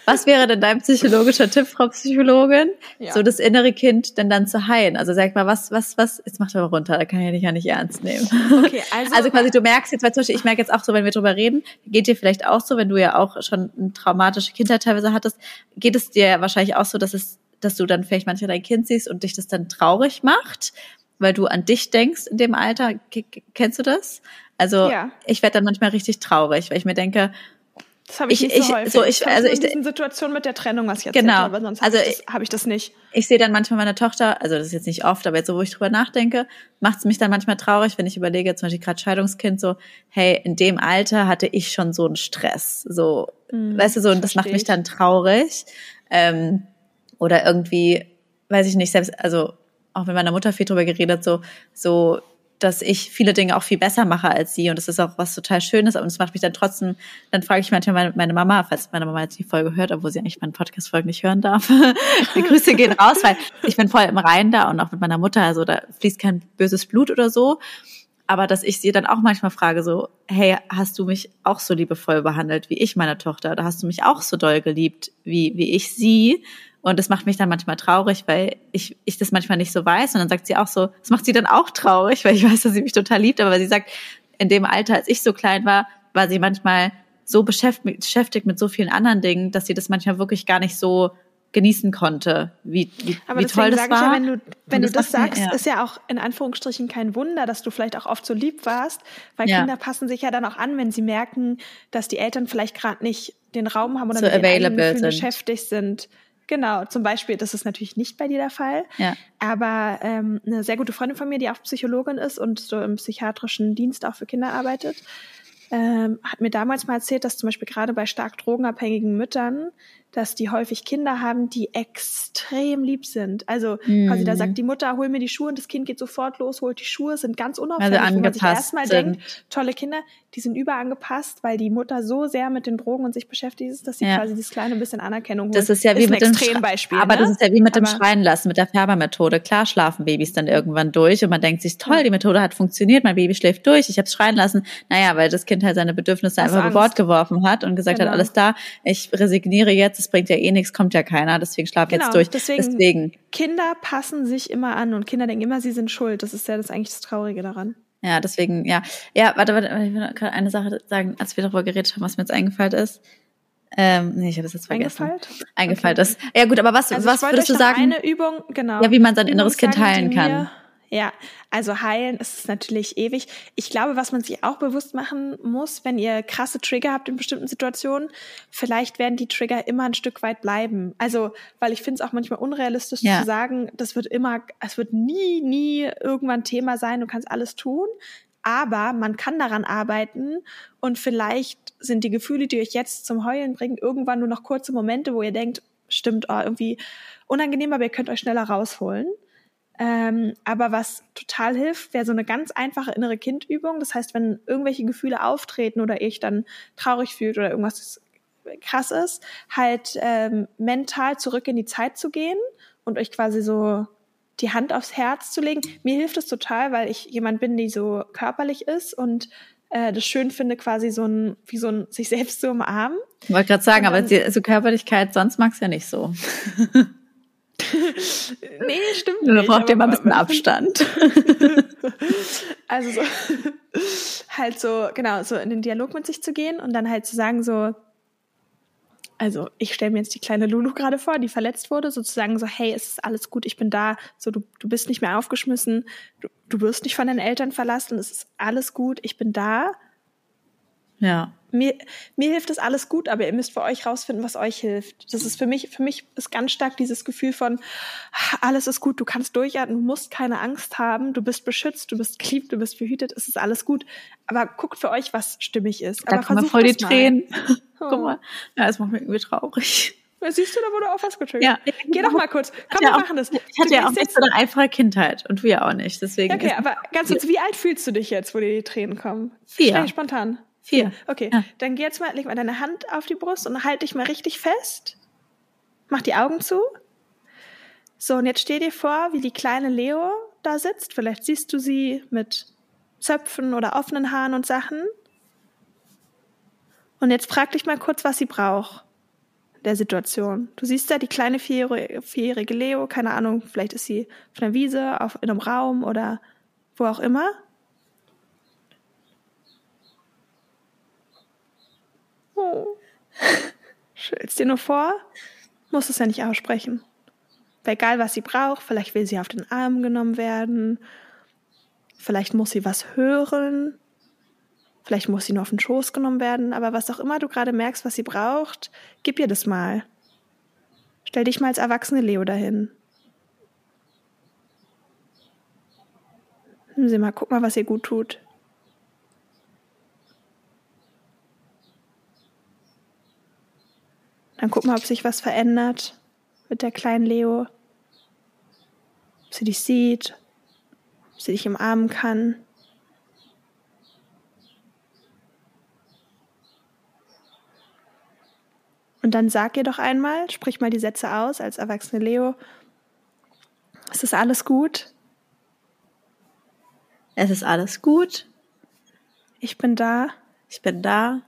Was wäre denn dein psychologischer Tipp, Frau Psychologin? Ja. So das innere Kind denn dann zu heilen. Also sag mal, was, was, was, jetzt mach doch mal runter, da kann ich dich ja nicht ernst nehmen. Okay, also, Also quasi, du merkst jetzt, weil zum Beispiel, ich merke jetzt auch so, wenn wir drüber reden, geht dir vielleicht auch so, wenn du ja auch schon eine traumatische Kindheit teilweise hattest, geht es dir wahrscheinlich auch so, dass es, dass du dann vielleicht manchmal dein Kind siehst und dich das dann traurig macht, weil du an dich denkst in dem Alter. K kennst du das? Also Ja. ich werde dann manchmal richtig traurig, weil ich mir denke, das habe ich, ich- nicht so ich- häufig. so, ich- also ich- in diesen Situationen mit der Trennung, was ich erzählt Genau. habe, aber sonst Also habe ich, das- habe ich das nicht. ich sehe dann manchmal meine Tochter, also das ist jetzt nicht oft, aber jetzt so, wo ich drüber nachdenke, macht es mich dann manchmal traurig, wenn ich überlege, zum Beispiel gerade Scheidungskind, so, hey, in dem Alter hatte ich schon so einen Stress, so, weißt du, so, und das macht mich ich. dann traurig. Ähm, oder irgendwie, weiß ich nicht, selbst, also auch mit meiner Mutter viel drüber geredet, so, so, dass ich viele Dinge auch viel besser mache als sie und das ist auch was total Schönes und es macht mich dann trotzdem, dann frage ich manchmal meine, meine Mama, falls meine Mama jetzt die Folge hört, obwohl sie eigentlich meinen Podcast-Folgen nicht hören darf. die Grüße gehen raus, weil ich bin voll im Reinen da und auch mit meiner Mutter, also da fließt kein böses Blut oder so. Aber dass ich sie dann auch manchmal frage, so, hey, hast du mich auch so liebevoll behandelt wie ich meine Tochter? Oder hast du mich auch so doll geliebt wie, wie ich sie? Und das macht mich dann manchmal traurig, weil ich, ich das manchmal nicht so weiß. Und dann sagt sie auch so, das macht sie dann auch traurig, weil ich weiß, dass sie mich total liebt. Aber sie sagt, in dem Alter, als ich so klein war, war sie manchmal so beschäftigt, mit so vielen anderen Dingen, dass sie das manchmal wirklich gar nicht so genießen konnte, wie, wie, Aber wie toll das war. ich ja, wenn du, wenn du das macht mir- sagst, ja. ist ja auch in Anführungsstrichen kein Wunder, dass du vielleicht auch oft so lieb warst, weil Ja. Kinder passen sich ja dann auch an, wenn sie merken, dass die Eltern vielleicht gerade nicht den Raum haben oder So mit available sind. beschäftigt sind. Genau, zum Beispiel, das ist natürlich nicht bei dir der Fall, Ja. aber ähm, eine sehr gute Freundin von mir, die auch Psychologin ist und so im psychiatrischen Dienst auch für Kinder arbeitet, ähm, hat mir damals mal erzählt, dass zum Beispiel gerade bei stark drogenabhängigen Müttern, dass die häufig Kinder haben, die extrem lieb sind. Also quasi da Mhm. sagt die Mutter, hol mir die Schuhe und das Kind geht sofort los, holt die Schuhe, sind ganz unauffällig, Also wo man sich erstmal denkt, tolle Kinder, die sind überangepasst, weil die Mutter so sehr mit den Drogen und sich beschäftigt ist, dass sie Ja. quasi dieses kleine bisschen Anerkennung holt. Das ist ja wie ein mit dem Extrembeispiel. Aber ne? das ist ja wie mit dem Aber- Schreien lassen, mit der Färbermethode. Klar schlafen Babys dann irgendwann durch und man denkt sich, toll, die Methode hat funktioniert, mein Baby schläft durch, ich habe es schreien lassen. Naja, weil das Kind halt seine Bedürfnisse Aus einfach über. Bord geworfen hat und gesagt hat, Genau. alles da, ich resigniere jetzt, es bringt ja eh nichts, kommt ja keiner, deswegen schlaf Genau, jetzt durch. deswegen- deswegen, Kinder passen sich immer an und Kinder denken immer, sie sind schuld. Das ist ja das eigentlich das Traurige daran. ja, deswegen, ja. Ja, warte, warte, ich will gerade eine Sache sagen, als wir darüber geredet haben, was mir jetzt eingefallen ist. Ähm, nee, ich habe das jetzt vergessen. Eingefallen? Eingefallen Okay. ist. Ja gut, aber was, Also was würdest du sagen? Eine Übung, genau. Ja, wie man sein Übung inneres Kind heilen kann. Ja, also heilen ist natürlich ewig. Ich glaube, was man sich auch bewusst machen muss, wenn ihr krasse Trigger habt in bestimmten Situationen, vielleicht werden die Trigger immer ein Stück weit bleiben. Also, weil ich finde es auch manchmal unrealistisch Ja. zu sagen, das wird immer, es wird nie, nie irgendwann Thema sein, du kannst alles tun. Aber man kann daran arbeiten und vielleicht sind die Gefühle, die euch jetzt zum Heulen bringen, irgendwann nur noch kurze Momente, wo ihr denkt, stimmt, oh, irgendwie unangenehm, aber ihr könnt euch schneller rausholen. Ähm, aber was total hilft, wäre so eine ganz einfache innere Kindübung. Das heißt, wenn irgendwelche Gefühle auftreten oder ihr euch dann traurig fühlt oder irgendwas krass ist, halt ähm, mental zurück in die Zeit zu gehen und euch quasi so die Hand aufs Herz zu legen. Mir hilft es total, weil ich jemand bin, die so körperlich ist und äh, das schön finde, quasi so ein, wie so ein, sich selbst zu umarmen. Ich wollte gerade sagen, aber die, so Körperlichkeit, sonst magst du ja nicht so. nee, stimmt Da nicht. braucht ihr mal ein bisschen Abstand. Also so, halt so, genau, so in den Dialog mit sich zu gehen und dann halt zu sagen so, also ich stelle mir jetzt die kleine Lulu gerade vor, die verletzt wurde, sozusagen so, hey, es ist alles gut, ich bin da, so du, du bist nicht mehr aufgeschmissen, du, du wirst nicht von deinen Eltern verlassen, es ist alles gut, ich bin da. Ja. Mir, mir hilft das alles gut, aber ihr müsst für euch rausfinden, was euch hilft. Das ist für mich, für mich ist ganz stark dieses Gefühl von, alles ist gut, du kannst durchatmen, du musst keine Angst haben, du bist beschützt, du bist geliebt, du bist behütet, es ist alles gut. Aber guckt für euch, was stimmig ist. Da aber kommen voll die. Tränen. Oh. Guck mal. Ja, das macht mich irgendwie traurig. Siehst du, da wurde auch was getriggert. Ja. Geh doch mal kurz. Komm, wir machen das. Ich hatte ja auch nicht so eine einfache Kindheit und ja auch nicht. Deswegen Okay, aber ganz kurz, wie alt fühlst du dich jetzt, wo dir die Tränen kommen? Vier. Schnell, spontan. Vier. Okay, Ja. dann geh jetzt mal, leg mal deine Hand auf die Brust und halt dich mal richtig fest. Mach die Augen zu. So, und jetzt stell dir vor, wie die kleine Leo da sitzt. Vielleicht siehst du sie mit Zöpfen oder offenen Haaren und Sachen. Und jetzt frag dich mal kurz, was sie braucht in der Situation. Du siehst da die kleine vierjährige, vierjährige Leo, keine Ahnung, vielleicht ist sie auf einer Wiese, auf, in einem Raum oder wo auch immer. Oh. Stell's dir nur vor, muss es ja nicht aussprechen. Weil egal, was sie braucht, vielleicht will sie auf den Arm genommen werden, vielleicht muss sie was hören, vielleicht muss sie nur auf den Schoß genommen werden, aber was auch immer du gerade merkst, was sie braucht, gib ihr das mal. Stell dich mal als erwachsene Leo dahin. Nimm sie mal, guck mal, was ihr gut tut. Dann guck mal, ob sich was verändert mit der kleinen Leo. Ob sie dich sieht, ob sie dich umarmen kann. Und dann sag ihr doch einmal, sprich mal die Sätze aus als erwachsene Leo. Es ist alles gut. Es ist alles gut. Ich bin da. Ich bin da.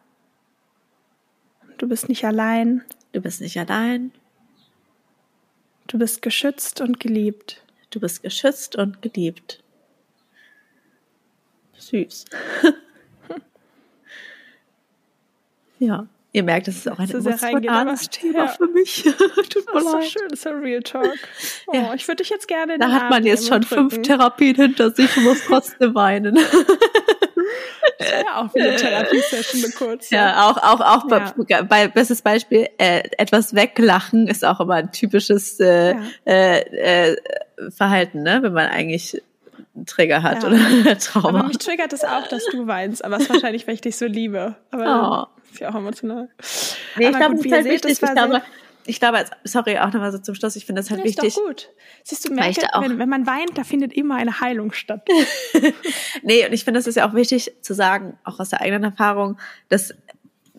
Du bist nicht allein. Du bist nicht allein. Du bist geschützt und geliebt. Du bist geschützt und geliebt. Süß. ja, ihr merkt, es ist auch ein emotionales Thema ja. für mich. Tut mir Das ist so leid. schön, das ist ein Real Talk. Oh, Ja. Ich würde dich jetzt gerne in Da hat man jetzt schon und fünf drücken. Therapien hinter sich und muss trotzdem weinen. Das war ja auch wie eine Therapiesession eine kurze. Ja, auch, auch, auch Ja. bei, bei bestes Beispiel, äh, etwas weglachen ist auch immer ein typisches äh, Ja. äh, äh, Verhalten, ne? Wenn man eigentlich einen Trigger hat Ja. oder Trauma. Aber mich triggert es auch, dass du weinst. Aber es ist wahrscheinlich, weil ich dich so liebe. Aber Oh. ist ja auch emotional. Nee, ich glaube, das halt das war Ich glaube, sehr- ich glaube, sorry, auch nochmal so zum Schluss, ich finde es halt Ja, ist wichtig. doch gut. Siehst du, Weil ich merke, da auch- wenn, wenn man weint, da findet immer eine Heilung statt. Nee, und ich finde, es ist ja auch wichtig zu sagen, auch aus der eigenen Erfahrung, dass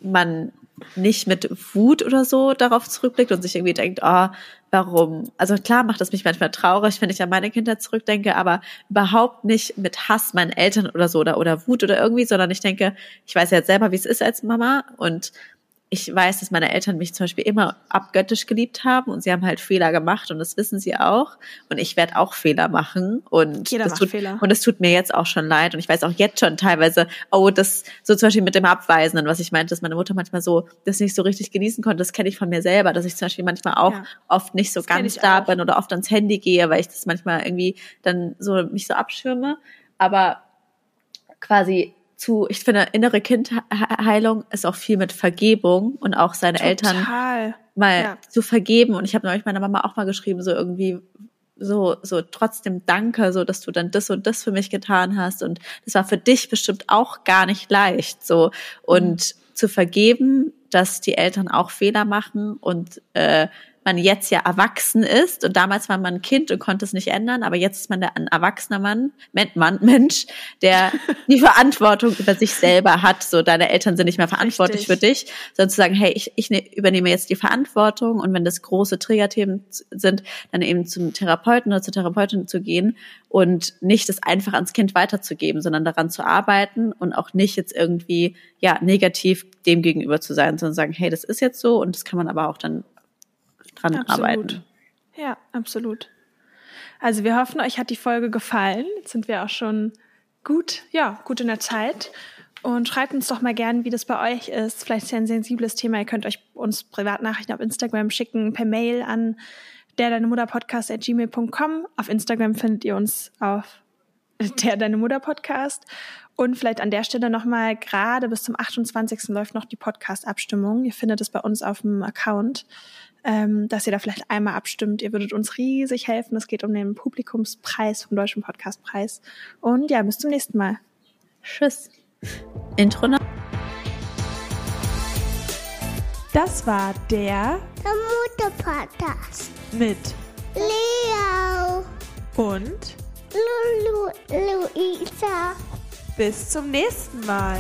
man nicht mit Wut oder so darauf zurückblickt und sich irgendwie denkt, oh, warum? Also klar macht das mich manchmal traurig, wenn ich an meine Kindheit zurückdenke, aber überhaupt nicht mit Hass meinen Eltern oder so oder, oder Wut oder irgendwie, sondern ich denke, ich weiß ja jetzt selber, wie es ist als Mama und ich weiß, dass meine Eltern mich zum Beispiel immer abgöttisch geliebt haben und sie haben halt Fehler gemacht und das wissen sie auch. Und ich werde auch Fehler machen und Jeder das macht tut, Fehler. und es tut mir jetzt auch schon leid und ich weiß auch jetzt schon teilweise, oh, das so zum Beispiel mit dem Abweisenden, was ich meinte, dass meine Mutter manchmal so das nicht so richtig genießen konnte, das kenne ich von mir selber, dass ich zum Beispiel manchmal auch Ja. oft nicht so Das ganz da bin oder oft ans Handy gehe, weil ich das manchmal irgendwie dann so mich so abschirme. Aber quasi zu, ich finde, innere Kindheilung ist auch viel mit Vergebung und auch seine Eltern Total. mal Ja. zu vergeben. Und ich habe neulich meiner Mama auch mal geschrieben, so irgendwie so, so trotzdem danke, so dass du dann das und das für mich getan hast. Und das war für dich bestimmt auch gar nicht leicht. So und zu vergeben, dass die Eltern auch Fehler machen und äh, man jetzt ja erwachsen ist. Und damals war man ein Kind und konnte es nicht ändern, aber jetzt ist man ein erwachsener Mann, Mann, Mensch, der die Verantwortung über sich selber hat. So, deine Eltern sind nicht mehr verantwortlich Richtig. für dich, sondern zu sagen, hey, ich, ich ne, übernehme jetzt die Verantwortung. Und wenn das große Triggerthemen sind, dann eben zum Therapeuten oder zur Therapeutin zu gehen und nicht das einfach ans Kind weiterzugeben, sondern daran zu arbeiten und auch nicht jetzt irgendwie ja negativ dem gegenüber zu sein, sondern sagen, hey, das ist jetzt so. Und das kann man aber auch dann dran absolut. arbeiten. Ja, absolut. Also wir hoffen, euch hat die Folge gefallen. Jetzt sind wir auch schon gut, ja, gut in der Zeit. Und schreibt uns doch mal gern, wie das bei euch ist. Vielleicht ist ja ein sensibles Thema. Ihr könnt euch uns Privatnachrichten auf Instagram schicken, per Mail an der deine Mutter Podcast at gmail.com. Auf Instagram findet ihr uns auf der deine Mutter Podcast. Und vielleicht an der Stelle nochmal, gerade bis zum 28. läuft noch die Podcast-Abstimmung. Ihr findet es bei uns auf dem Account ähm, dass ihr da vielleicht einmal abstimmt. Ihr würdet uns riesig helfen. Es geht um den Publikumspreis vom Deutschen Podcastpreis. Und ja, bis zum nächsten Mal. Tschüss. Intro. Das war der, der Mutter-Podcast mit Leo und Lulu Luisa. Bis zum nächsten Mal.